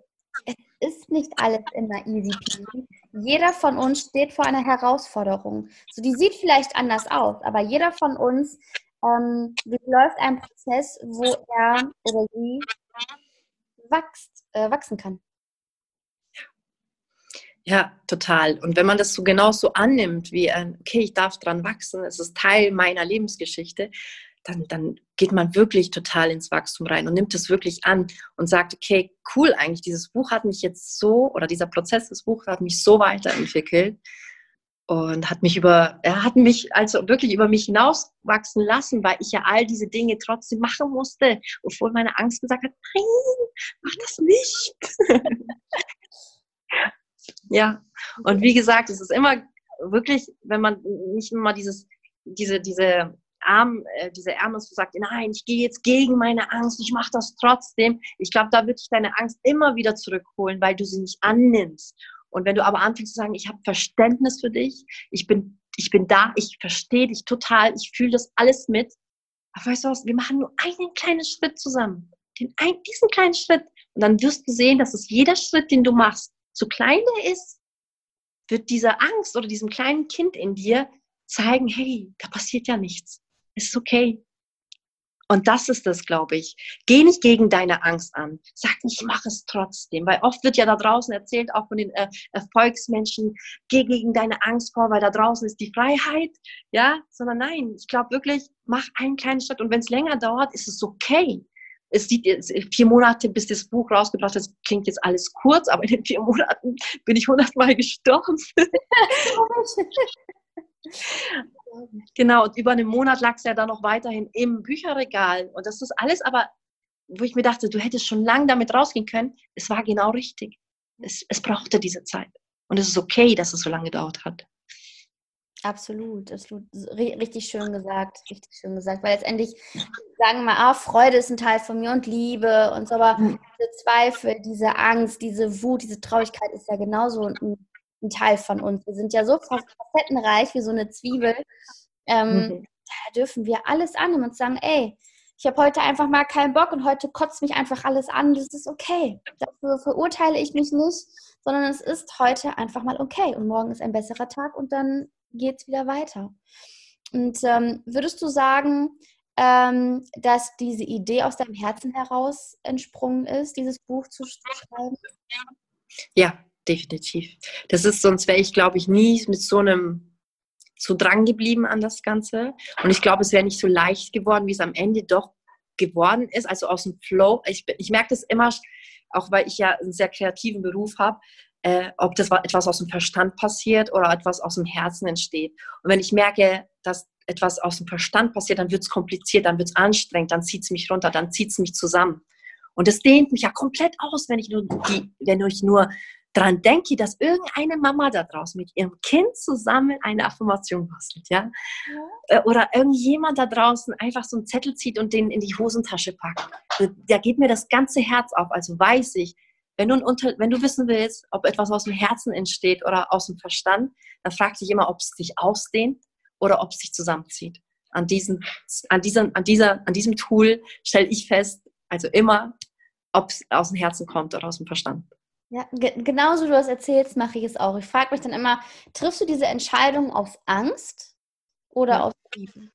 ist nicht alles immer easy peasy. Jeder von uns steht vor einer Herausforderung. So, die sieht vielleicht anders aus, aber jeder von uns ähm, durchläuft einen Prozess, wo er oder sie wächst, äh, wachsen kann. Ja, total. Und wenn man das so genauso annimmt, wie, okay, ich darf dran wachsen, es ist Teil meiner Lebensgeschichte, dann, dann geht man wirklich total ins Wachstum rein und nimmt es wirklich an und sagt, okay, cool eigentlich, dieses Buch hat mich jetzt so, oder dieser Prozess des Buches hat mich so weiterentwickelt und hat mich über, er hat mich also wirklich über mich hinauswachsen lassen, weil ich ja all diese Dinge trotzdem machen musste, obwohl meine Angst gesagt hat, nein, mach das nicht. ja, und wie gesagt, es ist immer wirklich, wenn man nicht immer dieses, diese, diese Arm, äh, diese Ärmel sagt, nein, ich gehe jetzt gegen meine Angst, ich mache das trotzdem. Ich glaube, da wird dich deine Angst immer wieder zurückholen, weil du sie nicht annimmst. Und wenn du aber anfängst zu sagen, ich habe Verständnis für dich, ich bin, ich bin da, ich verstehe dich total, ich fühle das alles mit. Aber weißt du was, wir machen nur einen kleinen Schritt zusammen. Den, ein, diesen kleinen Schritt. Und dann wirst du sehen, dass es jeder Schritt, den du machst, so klein ist, wird dieser Angst oder diesem kleinen Kind in dir zeigen, hey, da passiert ja nichts. Es ist okay. Und das ist es, glaube ich. Geh nicht gegen deine Angst an. Sag nicht, ich mache es trotzdem. Weil oft wird ja da draußen erzählt, auch von den äh, Erfolgsmenschen, geh gegen deine Angst vor, weil da draußen ist die Freiheit. Ja, sondern nein, ich glaube wirklich, mach einen kleinen Schritt. Und wenn es länger dauert, ist es okay. Es sieht jetzt vier Monate, bis das Buch rausgebracht ist, klingt jetzt alles kurz, aber in den vier Monaten bin ich hundertmal gestorben. Genau, und über einen Monat lag es ja dann noch weiterhin im Bücherregal. Und das ist alles aber, wo ich mir dachte, du hättest schon lange damit rausgehen können. Es war genau richtig. Es, es brauchte diese Zeit. Und es ist okay, dass es so lange gedauert hat. Absolut, absolut. Richtig schön gesagt, richtig schön gesagt. Weil letztendlich sagen wir mal, ah, Freude ist ein Teil von mir und Liebe und so, aber mhm. diese Zweifel, diese Angst, diese Wut, diese Traurigkeit ist ja genauso ein ein Teil von uns. Wir sind ja so facettenreich wie so eine Zwiebel. Ähm, mhm. Da dürfen wir alles annehmen und sagen, ey, ich habe heute einfach mal keinen Bock und heute kotzt mich einfach alles an. Das ist okay. Dafür verurteile ich mich nicht, sondern es ist heute einfach mal okay. Und morgen ist ein besserer Tag und dann geht es wieder weiter. Und ähm, würdest du sagen, ähm, dass diese Idee aus deinem Herzen heraus entsprungen ist, dieses Buch zu schreiben? Ja, definitiv. Das ist, sonst wäre ich, glaube ich, nie mit so einem so dran geblieben an das Ganze. Und ich glaube, es wäre nicht so leicht geworden, wie es am Ende doch geworden ist. Also aus dem Flow. Ich, ich merke das immer, auch weil ich ja einen sehr kreativen Beruf habe, äh, ob das etwas aus dem Verstand passiert oder etwas aus dem Herzen entsteht. Und wenn ich merke, dass etwas aus dem Verstand passiert, dann wird es kompliziert, dann wird es anstrengend, dann zieht es mich runter, dann zieht es mich zusammen. Und das dehnt mich ja komplett aus, wenn ich nur, die, wenn ich nur dran denke, dass irgendeine Mama da draußen mit ihrem Kind zusammen eine Affirmation bastelt, ja? ja? Äh, oder irgendjemand da draußen einfach so einen Zettel zieht und den in die Hosentasche packt. Da geht mir das ganze Herz auf. Also weiß ich, wenn du, unter, wenn du wissen willst, ob etwas aus dem Herzen entsteht oder aus dem Verstand, dann frag dich immer, ob es sich ausdehnt oder ob es sich zusammenzieht. An, diesen, an, diesen, an, dieser, an diesem Tool stelle ich fest, also immer, ob es aus dem Herzen kommt oder aus dem Verstand. Ja, ge genauso du das erzählst, mache ich es auch. Ich frage mich dann immer, triffst du diese Entscheidung aus Angst oder ja. aus Liebe?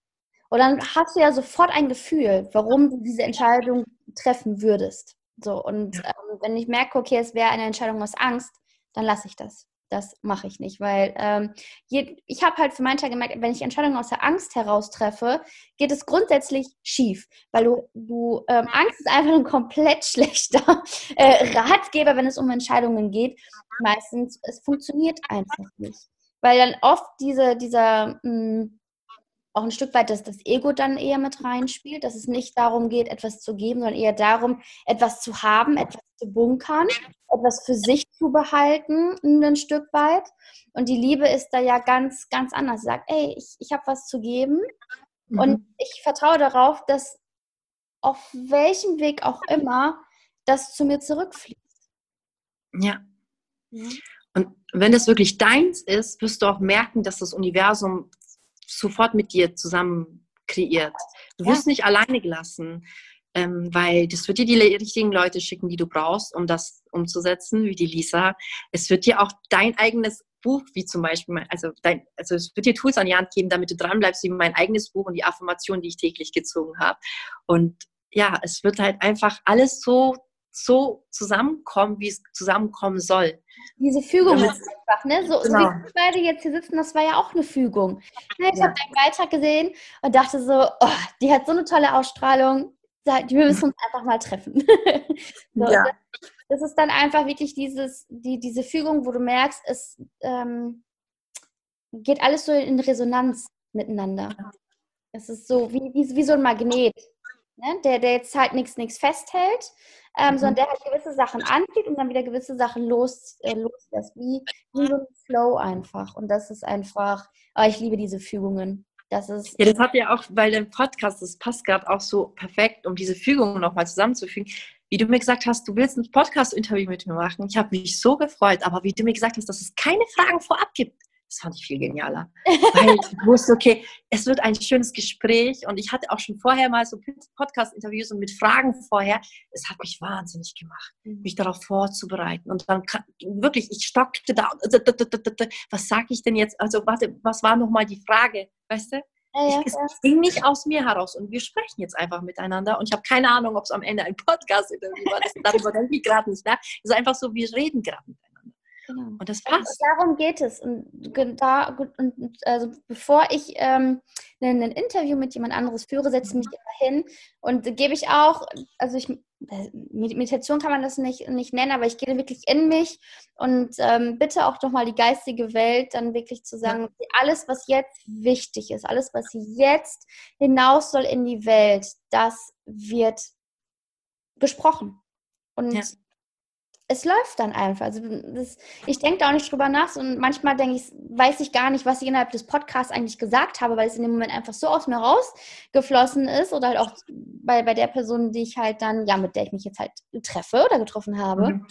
Und dann hast du ja sofort ein Gefühl, warum du diese Entscheidung treffen würdest. So, und ja. ähm, wenn ich merke, okay, es wäre eine Entscheidung aus Angst, dann lasse ich das das mache ich nicht, weil ähm, je, ich habe halt für meinen Teil gemerkt, wenn ich Entscheidungen aus der Angst heraus treffe, geht es grundsätzlich schief, weil du, du ähm, Angst ist einfach ein komplett schlechter äh, Ratgeber, wenn es um Entscheidungen geht. Meistens, es funktioniert einfach nicht, weil dann oft diese, dieser mh, hm, auch ein Stück weit, dass das Ego dann eher mit reinspielt, dass es nicht darum geht, etwas zu geben, sondern eher darum, etwas zu haben, etwas zu bunkern, etwas für sich zu behalten, ein Stück weit. Und die Liebe ist da ja ganz, ganz anders. Sie sagt, ey, ich, ich habe was zu geben mhm. und ich vertraue darauf, dass auf welchem Weg auch immer das zu mir zurückfließt. Ja. ja. Und wenn das wirklich deins ist, wirst du auch merken, dass das Universum sofort mit dir zusammen kreiert. Du wirst ja. nicht alleine gelassen, ähm, weil das wird dir die richtigen Leute schicken, die du brauchst, um das umzusetzen, wie die Lisa. Es wird dir auch dein eigenes Buch, wie zum Beispiel, also, dein, also es wird dir Tools an die Hand geben, damit du dranbleibst, wie mein eigenes Buch und die Affirmationen, die ich täglich gezogen habe. Und ja, es wird halt einfach alles so so zusammenkommen, wie es zusammenkommen soll. Diese Fügung ist einfach, ne? So, genau. so wie genau. wir beide jetzt hier sitzen, das war ja auch eine Fügung. Ne, ich ja. habe deinen Beitrag gesehen und dachte so, oh, die hat so eine tolle Ausstrahlung, wir müssen uns einfach mal treffen. so, ja. das, das, ist dann einfach wirklich dieses, die, diese Fügung, wo du merkst, es ähm, geht alles so in Resonanz miteinander. Es ist so wie, wie, wie so ein Magnet ne? der, der jetzt halt nichts nichts festhält, ähm, mhm. sondern der halt gewisse Sachen anzieht und dann wieder gewisse Sachen los, äh, loslässt, wie, wie so ein Flow einfach. Und das ist einfach, oh, ich liebe diese Fügungen. Das ist ja, das hat ja auch, weil der Podcast, das passt gerade auch so perfekt, um diese Fügungen nochmal zusammenzufügen. Wie du mir gesagt hast, du willst ein Podcast-Interview mit mir machen. Ich habe mich so gefreut, aber wie du mir gesagt hast, dass es keine Fragen vorab gibt. Das fand ich viel genialer. Weil ich wusste, okay, es wird ein schönes Gespräch und ich hatte auch schon vorher mal so Podcast-Interviews und mit Fragen vorher. Es hat mich wahnsinnig gemacht, mhm. mich darauf vorzubereiten. Und dann wirklich, ich stockte da. Was sage ich denn jetzt? Also, warte, was war nochmal die Frage? Weißt du? Ja, ich, es ging nicht aus mir heraus und wir sprechen jetzt einfach miteinander und ich habe keine Ahnung, ob es am Ende ein Podcast-Interview war. darüber denke ich gerade nicht. Ne? Es ist einfach so, wir reden gerade miteinander. Genau. Und das passt. darum geht es. Und, da, und also bevor ich ähm, ein, ein, Interview mit jemand anderes führe, setze ich mich immer hin und gebe ich auch, also ich, äh, Meditation kann man das nicht, nicht nennen, aber ich gehe wirklich in mich und ähm, bitte auch nochmal die geistige Welt dann wirklich zu sagen, ja. alles, was jetzt wichtig ist, alles, was jetzt hinaus soll in die Welt, das wird gesprochen. Und ja es läuft dann einfach. Also das, ich denke da auch nicht drüber nach und manchmal denke ich, weiß ich gar nicht, was ich innerhalb des Podcasts eigentlich gesagt habe, weil es in dem Moment einfach so aus mir rausgeflossen ist oder halt auch bei, bei der Person, die ich halt dann, ja, mit der ich mich jetzt halt treffe oder getroffen habe. Mhm.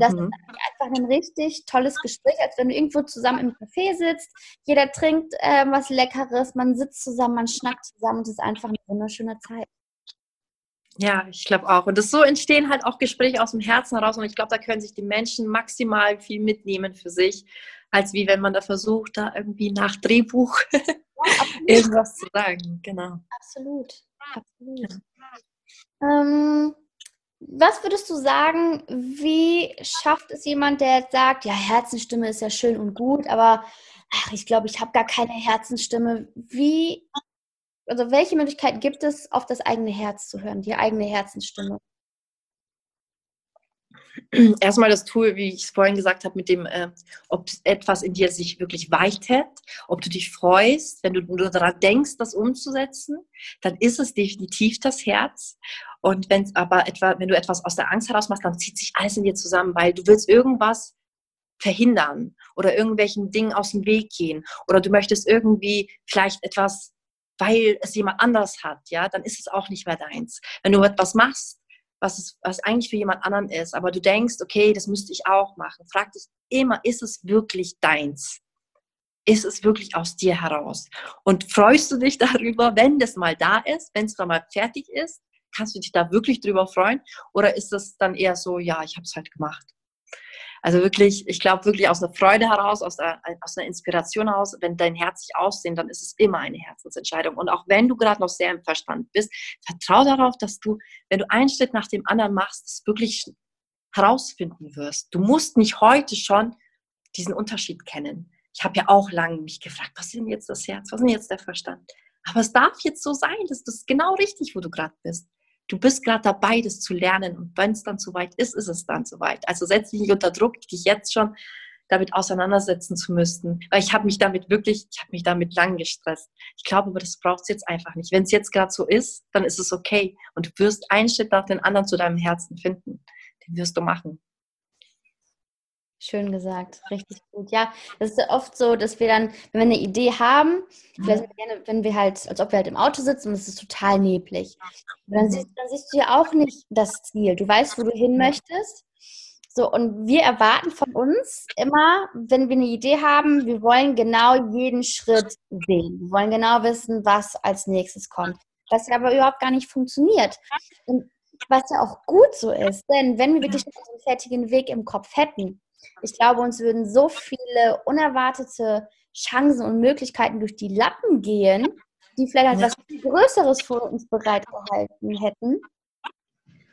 Das ist mhm. einfach ein richtig tolles Gespräch, als wenn du irgendwo zusammen im Café sitzt, jeder trinkt äh, was Leckeres, man sitzt zusammen, man schnackt zusammen, es ist einfach eine wunderschöne Zeit. Ja, ich glaube auch. Und das so entstehen halt auch Gespräche aus dem Herzen heraus. Und ich glaube, da können sich die Menschen maximal viel mitnehmen für sich, als wie wenn man da versucht, da irgendwie nach Drehbuch ja, irgendwas zu sagen. Genau. Absolut. Absolut. Ja. Ähm, was würdest du sagen, wie schafft es jemand, der jetzt sagt, ja, Herzenstimme ist ja schön und gut, aber ach, ich glaube, ich habe gar keine Herzenstimme. Wie also welche Möglichkeiten gibt es, auf das eigene Herz zu hören, die eigene Herzensstimme? Erstmal das Tool, wie ich es vorhin gesagt habe, mit dem, äh, ob etwas in dir sich wirklich weitet, ob du dich freust, wenn du nur daran denkst, das umzusetzen, dann ist es definitiv das Herz. Und wenn aber etwa, wenn du etwas aus der Angst heraus machst, dann zieht sich alles in dir zusammen, weil du willst irgendwas verhindern oder irgendwelchen Dingen aus dem Weg gehen oder du möchtest irgendwie vielleicht etwas weil es jemand anders hat, ja, dann ist es auch nicht mehr deins. Wenn du etwas machst, was, es, was eigentlich für jemand anderen ist, aber du denkst, okay, das müsste ich auch machen, frag dich immer, ist es wirklich deins? Ist es wirklich aus dir heraus? Und freust du dich darüber, wenn das mal da ist, wenn es dann mal fertig ist? Kannst du dich da wirklich drüber freuen? Oder ist das dann eher so, ja, ich habe es halt gemacht? Also wirklich, ich glaube wirklich aus einer Freude heraus, aus, der, aus einer Inspiration heraus, wenn dein Herz sich aussehnt, dann ist es immer eine Herzensentscheidung. Und auch wenn du gerade noch sehr im Verstand bist, vertrau darauf, dass du, wenn du einen Schritt nach dem anderen machst, es wirklich herausfinden wirst. Du musst nicht heute schon diesen Unterschied kennen. Ich habe ja auch lange mich gefragt, was ist denn jetzt das Herz, was ist denn jetzt der Verstand? Aber es darf jetzt so sein, das ist genau richtig, wo du gerade bist du bist gerade dabei, das zu lernen. Und wenn es dann soweit ist, ist es dann soweit. Also setz dich nicht unter Druck, dich jetzt schon damit auseinandersetzen zu müssen. Weil ich habe mich damit wirklich, ich habe mich damit lang gestresst. Ich glaube aber, das braucht es jetzt einfach nicht. Wenn es jetzt gerade so ist, dann ist es okay. Und du wirst einen Schritt nach den anderen zu deinem Herzen finden. Den wirst du machen. Schön gesagt, richtig gut. Ja, das ist ja oft so, dass wir dann, wenn wir eine Idee haben, vielleicht mhm. wenn wir halt, als ob wir halt im Auto sitzen und es ist total neblig. Dann, siehst, dann siehst du ja auch nicht das Ziel. Du weißt, wo du hin möchtest, So, und wir erwarten von uns immer, wenn wir eine Idee haben, wir wollen genau jeden Schritt sehen. Wir wollen genau wissen, was als nächstes kommt. Was ja aber überhaupt gar nicht funktioniert. Und was ja auch gut so ist, denn wenn wir wirklich einen fertigen Weg im Kopf hätten, ich glaube, uns würden so viele unerwartete Chancen und Möglichkeiten durch die Lappen gehen, die vielleicht etwas viel Größeres vor uns bereitgehalten hätten.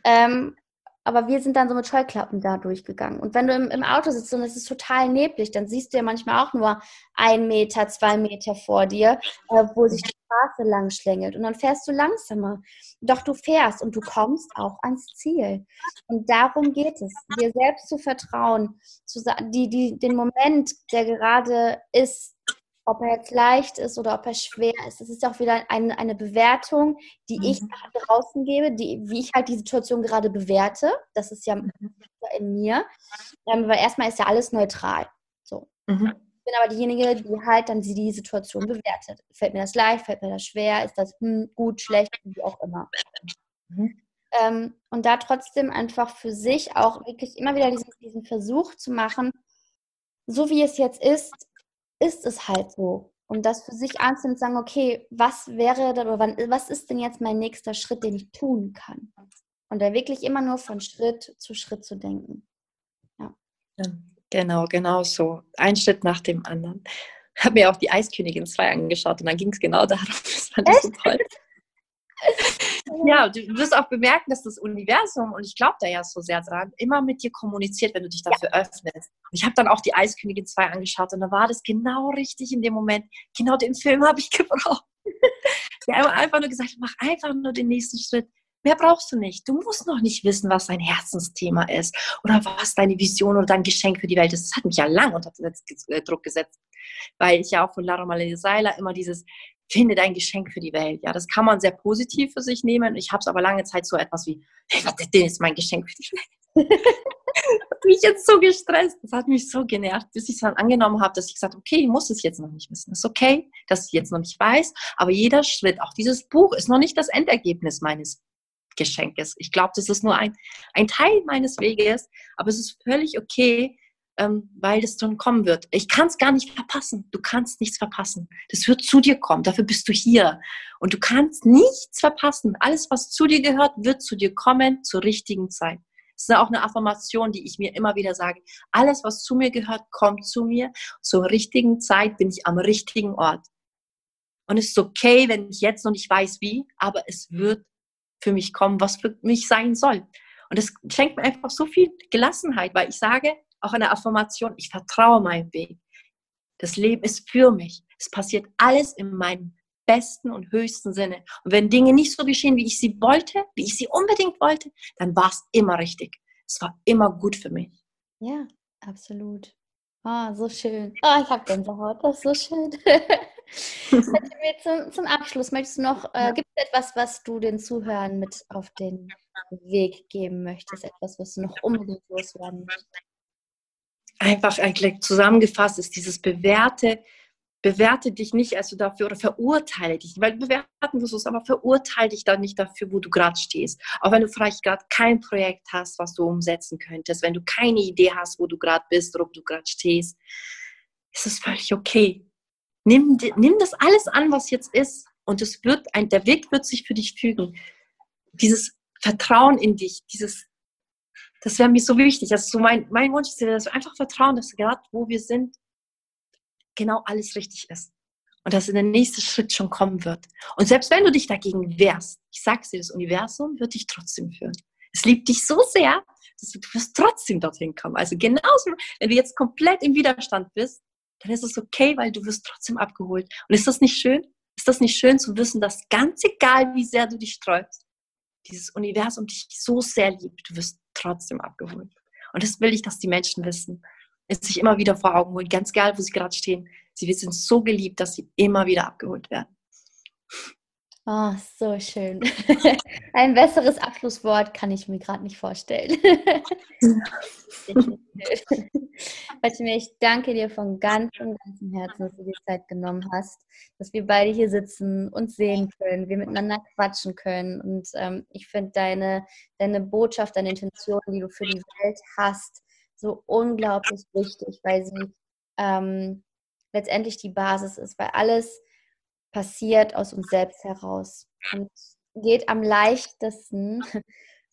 Ähm, aber wir sind dann so mit Scheuklappen da durchgegangen. Und wenn du im, im, Auto sitzt und es ist total neblig, dann siehst du ja manchmal auch nur ein Meter, zwei Meter vor dir, äh, wo sich die Straße lang schlängelt. Und dann fährst du langsamer. Doch du fährst und du kommst auch ans Ziel. Und darum geht es, dir selbst zu vertrauen, zu, die, die, den Moment, der gerade ist, ob er jetzt leicht ist oder ob er schwer ist. Das ist auch wieder eine, eine Bewertung, die mhm. ich draußen gebe, die, wie ich halt die Situation gerade bewerte. Das ist ja mhm. in mir. Ähm, weil erstmal ist ja alles neutral. So. Mhm. Ich bin aber diejenige, die halt dann die Situation bewertet. Fällt mir das leicht, fällt mir das schwer, ist das hm, gut, schlecht, wie auch immer. Mhm. Ähm, und da trotzdem einfach für sich auch wirklich immer wieder diesen, diesen Versuch zu machen, so wie es jetzt ist, ist es halt so. Und das für sich anzunehmen und sagen, okay, was wäre oder wann, was ist denn jetzt mein nächster Schritt, den ich tun kann? Und da wirklich immer nur von Schritt zu Schritt zu denken. Ja. Genau, genau so. Ein Schritt nach dem anderen. Ich habe mir auch die Eiskönigin 2 angeschaut und dann ging es genau darum. Das fand ich so toll. Ja, du wirst auch bemerken, dass das Universum, und ich glaube da ja so sehr dran, immer mit dir kommuniziert, wenn du dich dafür ja. öffnest. Und ich habe dann auch die Eiskönigin 2 angeschaut und da war das genau richtig in dem Moment. Genau den Film habe ich gebraucht. Wir haben einfach nur gesagt, mach einfach nur den nächsten Schritt. Mehr brauchst du nicht. Du musst noch nicht wissen, was dein Herzensthema ist oder was deine Vision oder dein Geschenk für die Welt ist. Das hat mich ja lang unter Druck gesetzt, weil ich ja auch von Lara Malene Seiler immer dieses finde dein Geschenk für die Welt. Ja, das kann man sehr positiv für sich nehmen. Ich habe es aber lange Zeit so etwas wie, das ist mein Geschenk für die Welt. hat mich jetzt so gestresst. Das hat mich so genervt, bis ich es dann angenommen habe, dass ich gesagt habe, okay, ich muss es jetzt noch nicht wissen. Es ist okay, dass ich jetzt noch nicht weiß. Aber jeder Schritt, auch dieses Buch, ist noch nicht das Endergebnis meines Geschenkes. Ich glaube, das ist nur ein, ein Teil meines Weges. Aber es ist völlig okay, ähm, weil das dann kommen wird. Ich kann es gar nicht verpassen. Du kannst nichts verpassen. Das wird zu dir kommen. Dafür bist du hier. Und du kannst nichts verpassen. Alles, was zu dir gehört, wird zu dir kommen zur richtigen Zeit. Das ist auch eine Affirmation, die ich mir immer wieder sage. Alles, was zu mir gehört, kommt zu mir. Zur richtigen Zeit bin ich am richtigen Ort. Und es ist okay, wenn ich jetzt noch nicht weiß, wie, aber es wird für mich kommen, was für mich sein soll. Und es schenkt mir einfach so viel Gelassenheit, weil ich sage, auch eine Affirmation, ich vertraue meinem Weg. Das Leben ist für mich. Es passiert alles in meinem besten und höchsten Sinne. Und wenn Dinge nicht so geschehen, wie ich sie wollte, wie ich sie unbedingt wollte, dann war es immer richtig. Es war immer gut für mich. Ja, absolut. Oh, so schön. Oh, ich habe Gänsehaut. Das ist so schön. zum, zum, Abschluss möchtest du noch, äh, gibt es etwas, was du den Zuhörern mit auf den Weg geben möchtest? Etwas, was du noch unbedingt loswerden möchtest? Einfach eigentlich zusammengefasst ist dieses bewährte, bewerte dich nicht also dafür oder verurteile dich, weil bewerten wirst du es, aber verurteile dich dann nicht dafür, wo du gerade stehst. Auch wenn du vielleicht gerade kein Projekt hast, was du umsetzen könntest, wenn du keine Idee hast, wo du gerade bist oder ob du gerade stehst, ist es völlig okay. Nimm, nimm das alles an, was jetzt ist und es wird ein, der Weg wird sich für dich fügen. Dieses Vertrauen in dich, dieses das wäre mir so wichtig. Also so mein, mein Wunsch ist, dass wir einfach vertrauen, dass gerade wo wir sind, genau alles richtig ist. Und dass der nächste Schritt schon kommen wird. Und selbst wenn du dich dagegen wehrst, ich sag's dir, das Universum wird dich trotzdem führen. Es liebt dich so sehr, dass du, du wirst trotzdem dorthin kommen. Also genauso, wenn du jetzt komplett im Widerstand bist, dann ist es okay, weil du wirst trotzdem abgeholt. Und ist das nicht schön? Ist das nicht schön zu wissen, dass ganz egal, wie sehr du dich sträubst, dieses Universum dich so sehr liebt, du wirst trotzdem abgeholt. Und das will ich, dass die Menschen wissen. Es sich immer wieder vor Augen holen, ganz egal, wo sie gerade stehen. Sie sind so geliebt, dass sie immer wieder abgeholt werden. Oh, so schön. Ein besseres Abschlusswort kann ich mir gerade nicht vorstellen. ich danke dir von ganzem, ganzem Herzen, dass du dir Zeit genommen hast, dass wir beide hier sitzen, uns sehen können, wir miteinander quatschen können. Und ähm, ich finde deine, deine Botschaft, deine Intention, die du für die Welt hast, so unglaublich wichtig, weil sie ähm, letztendlich die Basis ist, weil alles passiert aus uns selbst heraus und geht am leichtesten,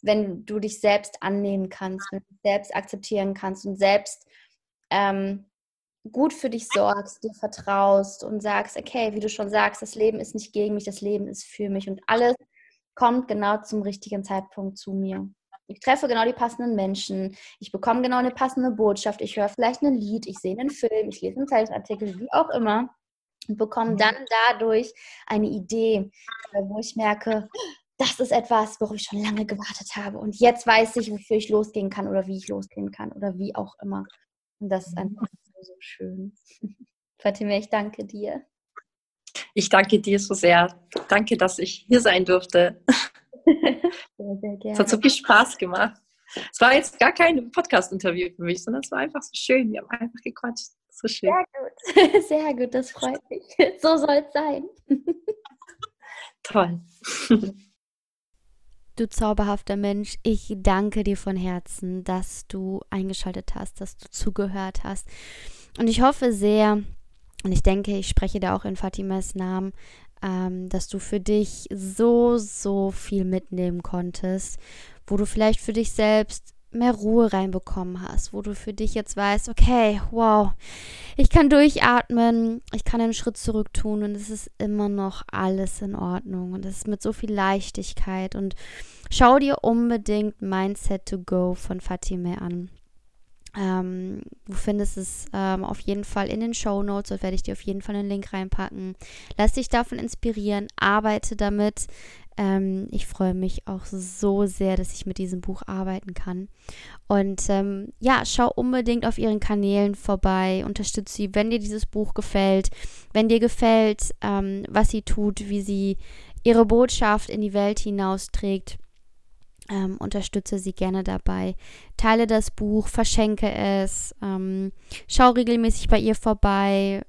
wenn du dich selbst annehmen kannst, wenn du dich selbst akzeptieren kannst und selbst ähm, gut für dich sorgst, dir vertraust und sagst, okay, wie du schon sagst, das Leben ist nicht gegen mich, das Leben ist für mich und alles kommt genau zum richtigen Zeitpunkt zu mir. Ich treffe genau die passenden Menschen, ich bekomme genau eine passende Botschaft, ich höre vielleicht ein Lied, ich sehe einen Film, ich lese einen Zeitungsartikel, wie auch immer und bekomme dann dadurch eine Idee, äh, wo ich merke, das ist etwas, worauf ich schon lange gewartet habe und jetzt weiß ich, wofür ich losgehen kann oder wie ich losgehen kann oder wie auch immer. Und das ist einfach so schön. Fatima, ich danke dir. Ich danke dir so sehr. Danke, dass ich hier sein durfte. Sehr, sehr gerne. Es hat so viel Spaß gemacht. Es war jetzt gar kein Podcast-Interview für mich, sondern es war einfach so schön. Wir haben einfach gequatscht. So schön. Sehr gut. Sehr gut, das freut mich. So soll es sein. Toll. Du zauberhafter Mensch, ich danke dir von Herzen, dass du eingeschaltet hast, dass du zugehört hast. Und ich hoffe sehr, und ich denke, ich spreche da auch in Fatimas Namen, ähm, dass du für dich so, so viel mitnehmen konntest, wo du vielleicht für dich selbst mehr Ruhe reinbekommen hast, wo du für dich jetzt weißt, okay, wow, ich kann durchatmen, ich kann einen Schritt zurück tun und es ist immer noch alles in Ordnung und es ist mit so viel Leichtigkeit und schau dir unbedingt Mindset to Go von Fatime an. Ähm, du findest es ähm, auf jeden Fall in den Show Notes, dort werde ich dir auf jeden Fall einen Link reinpacken. Lass dich davon inspirieren, arbeite damit. Ähm, ich freue mich auch so sehr, dass ich mit diesem Buch arbeiten kann. Und ähm, ja, schau unbedingt auf ihren Kanälen vorbei, unterstütze sie, wenn dir dieses Buch gefällt, wenn dir gefällt, ähm, was sie tut, wie sie ihre Botschaft in die Welt hinausträgt ähm, unterstütze sie gerne dabei. Teile das Buch, verschenke es, ähm, schau regelmäßig bei ihr vorbei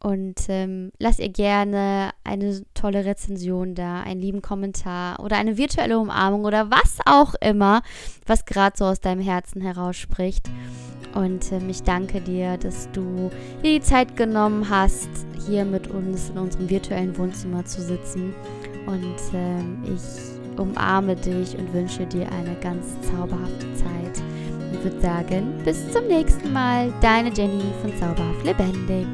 und ähm, lass ihr gerne eine tolle Rezension da, einen lieben Kommentar oder eine virtuelle Umarmung oder was auch immer, was gerade so aus deinem Herzen herausspricht. Und ähm, ich danke dir, dass du dir die Zeit genommen hast, hier mit uns in unserem virtuellen Wohnzimmer zu sitzen. Und ähm, ich umarme dich und wünsche dir eine ganz zauberhafte Zeit. Ich würde sagen, bis zum nächsten Mal. Deine Jenny von Zauberhaft Lebendig.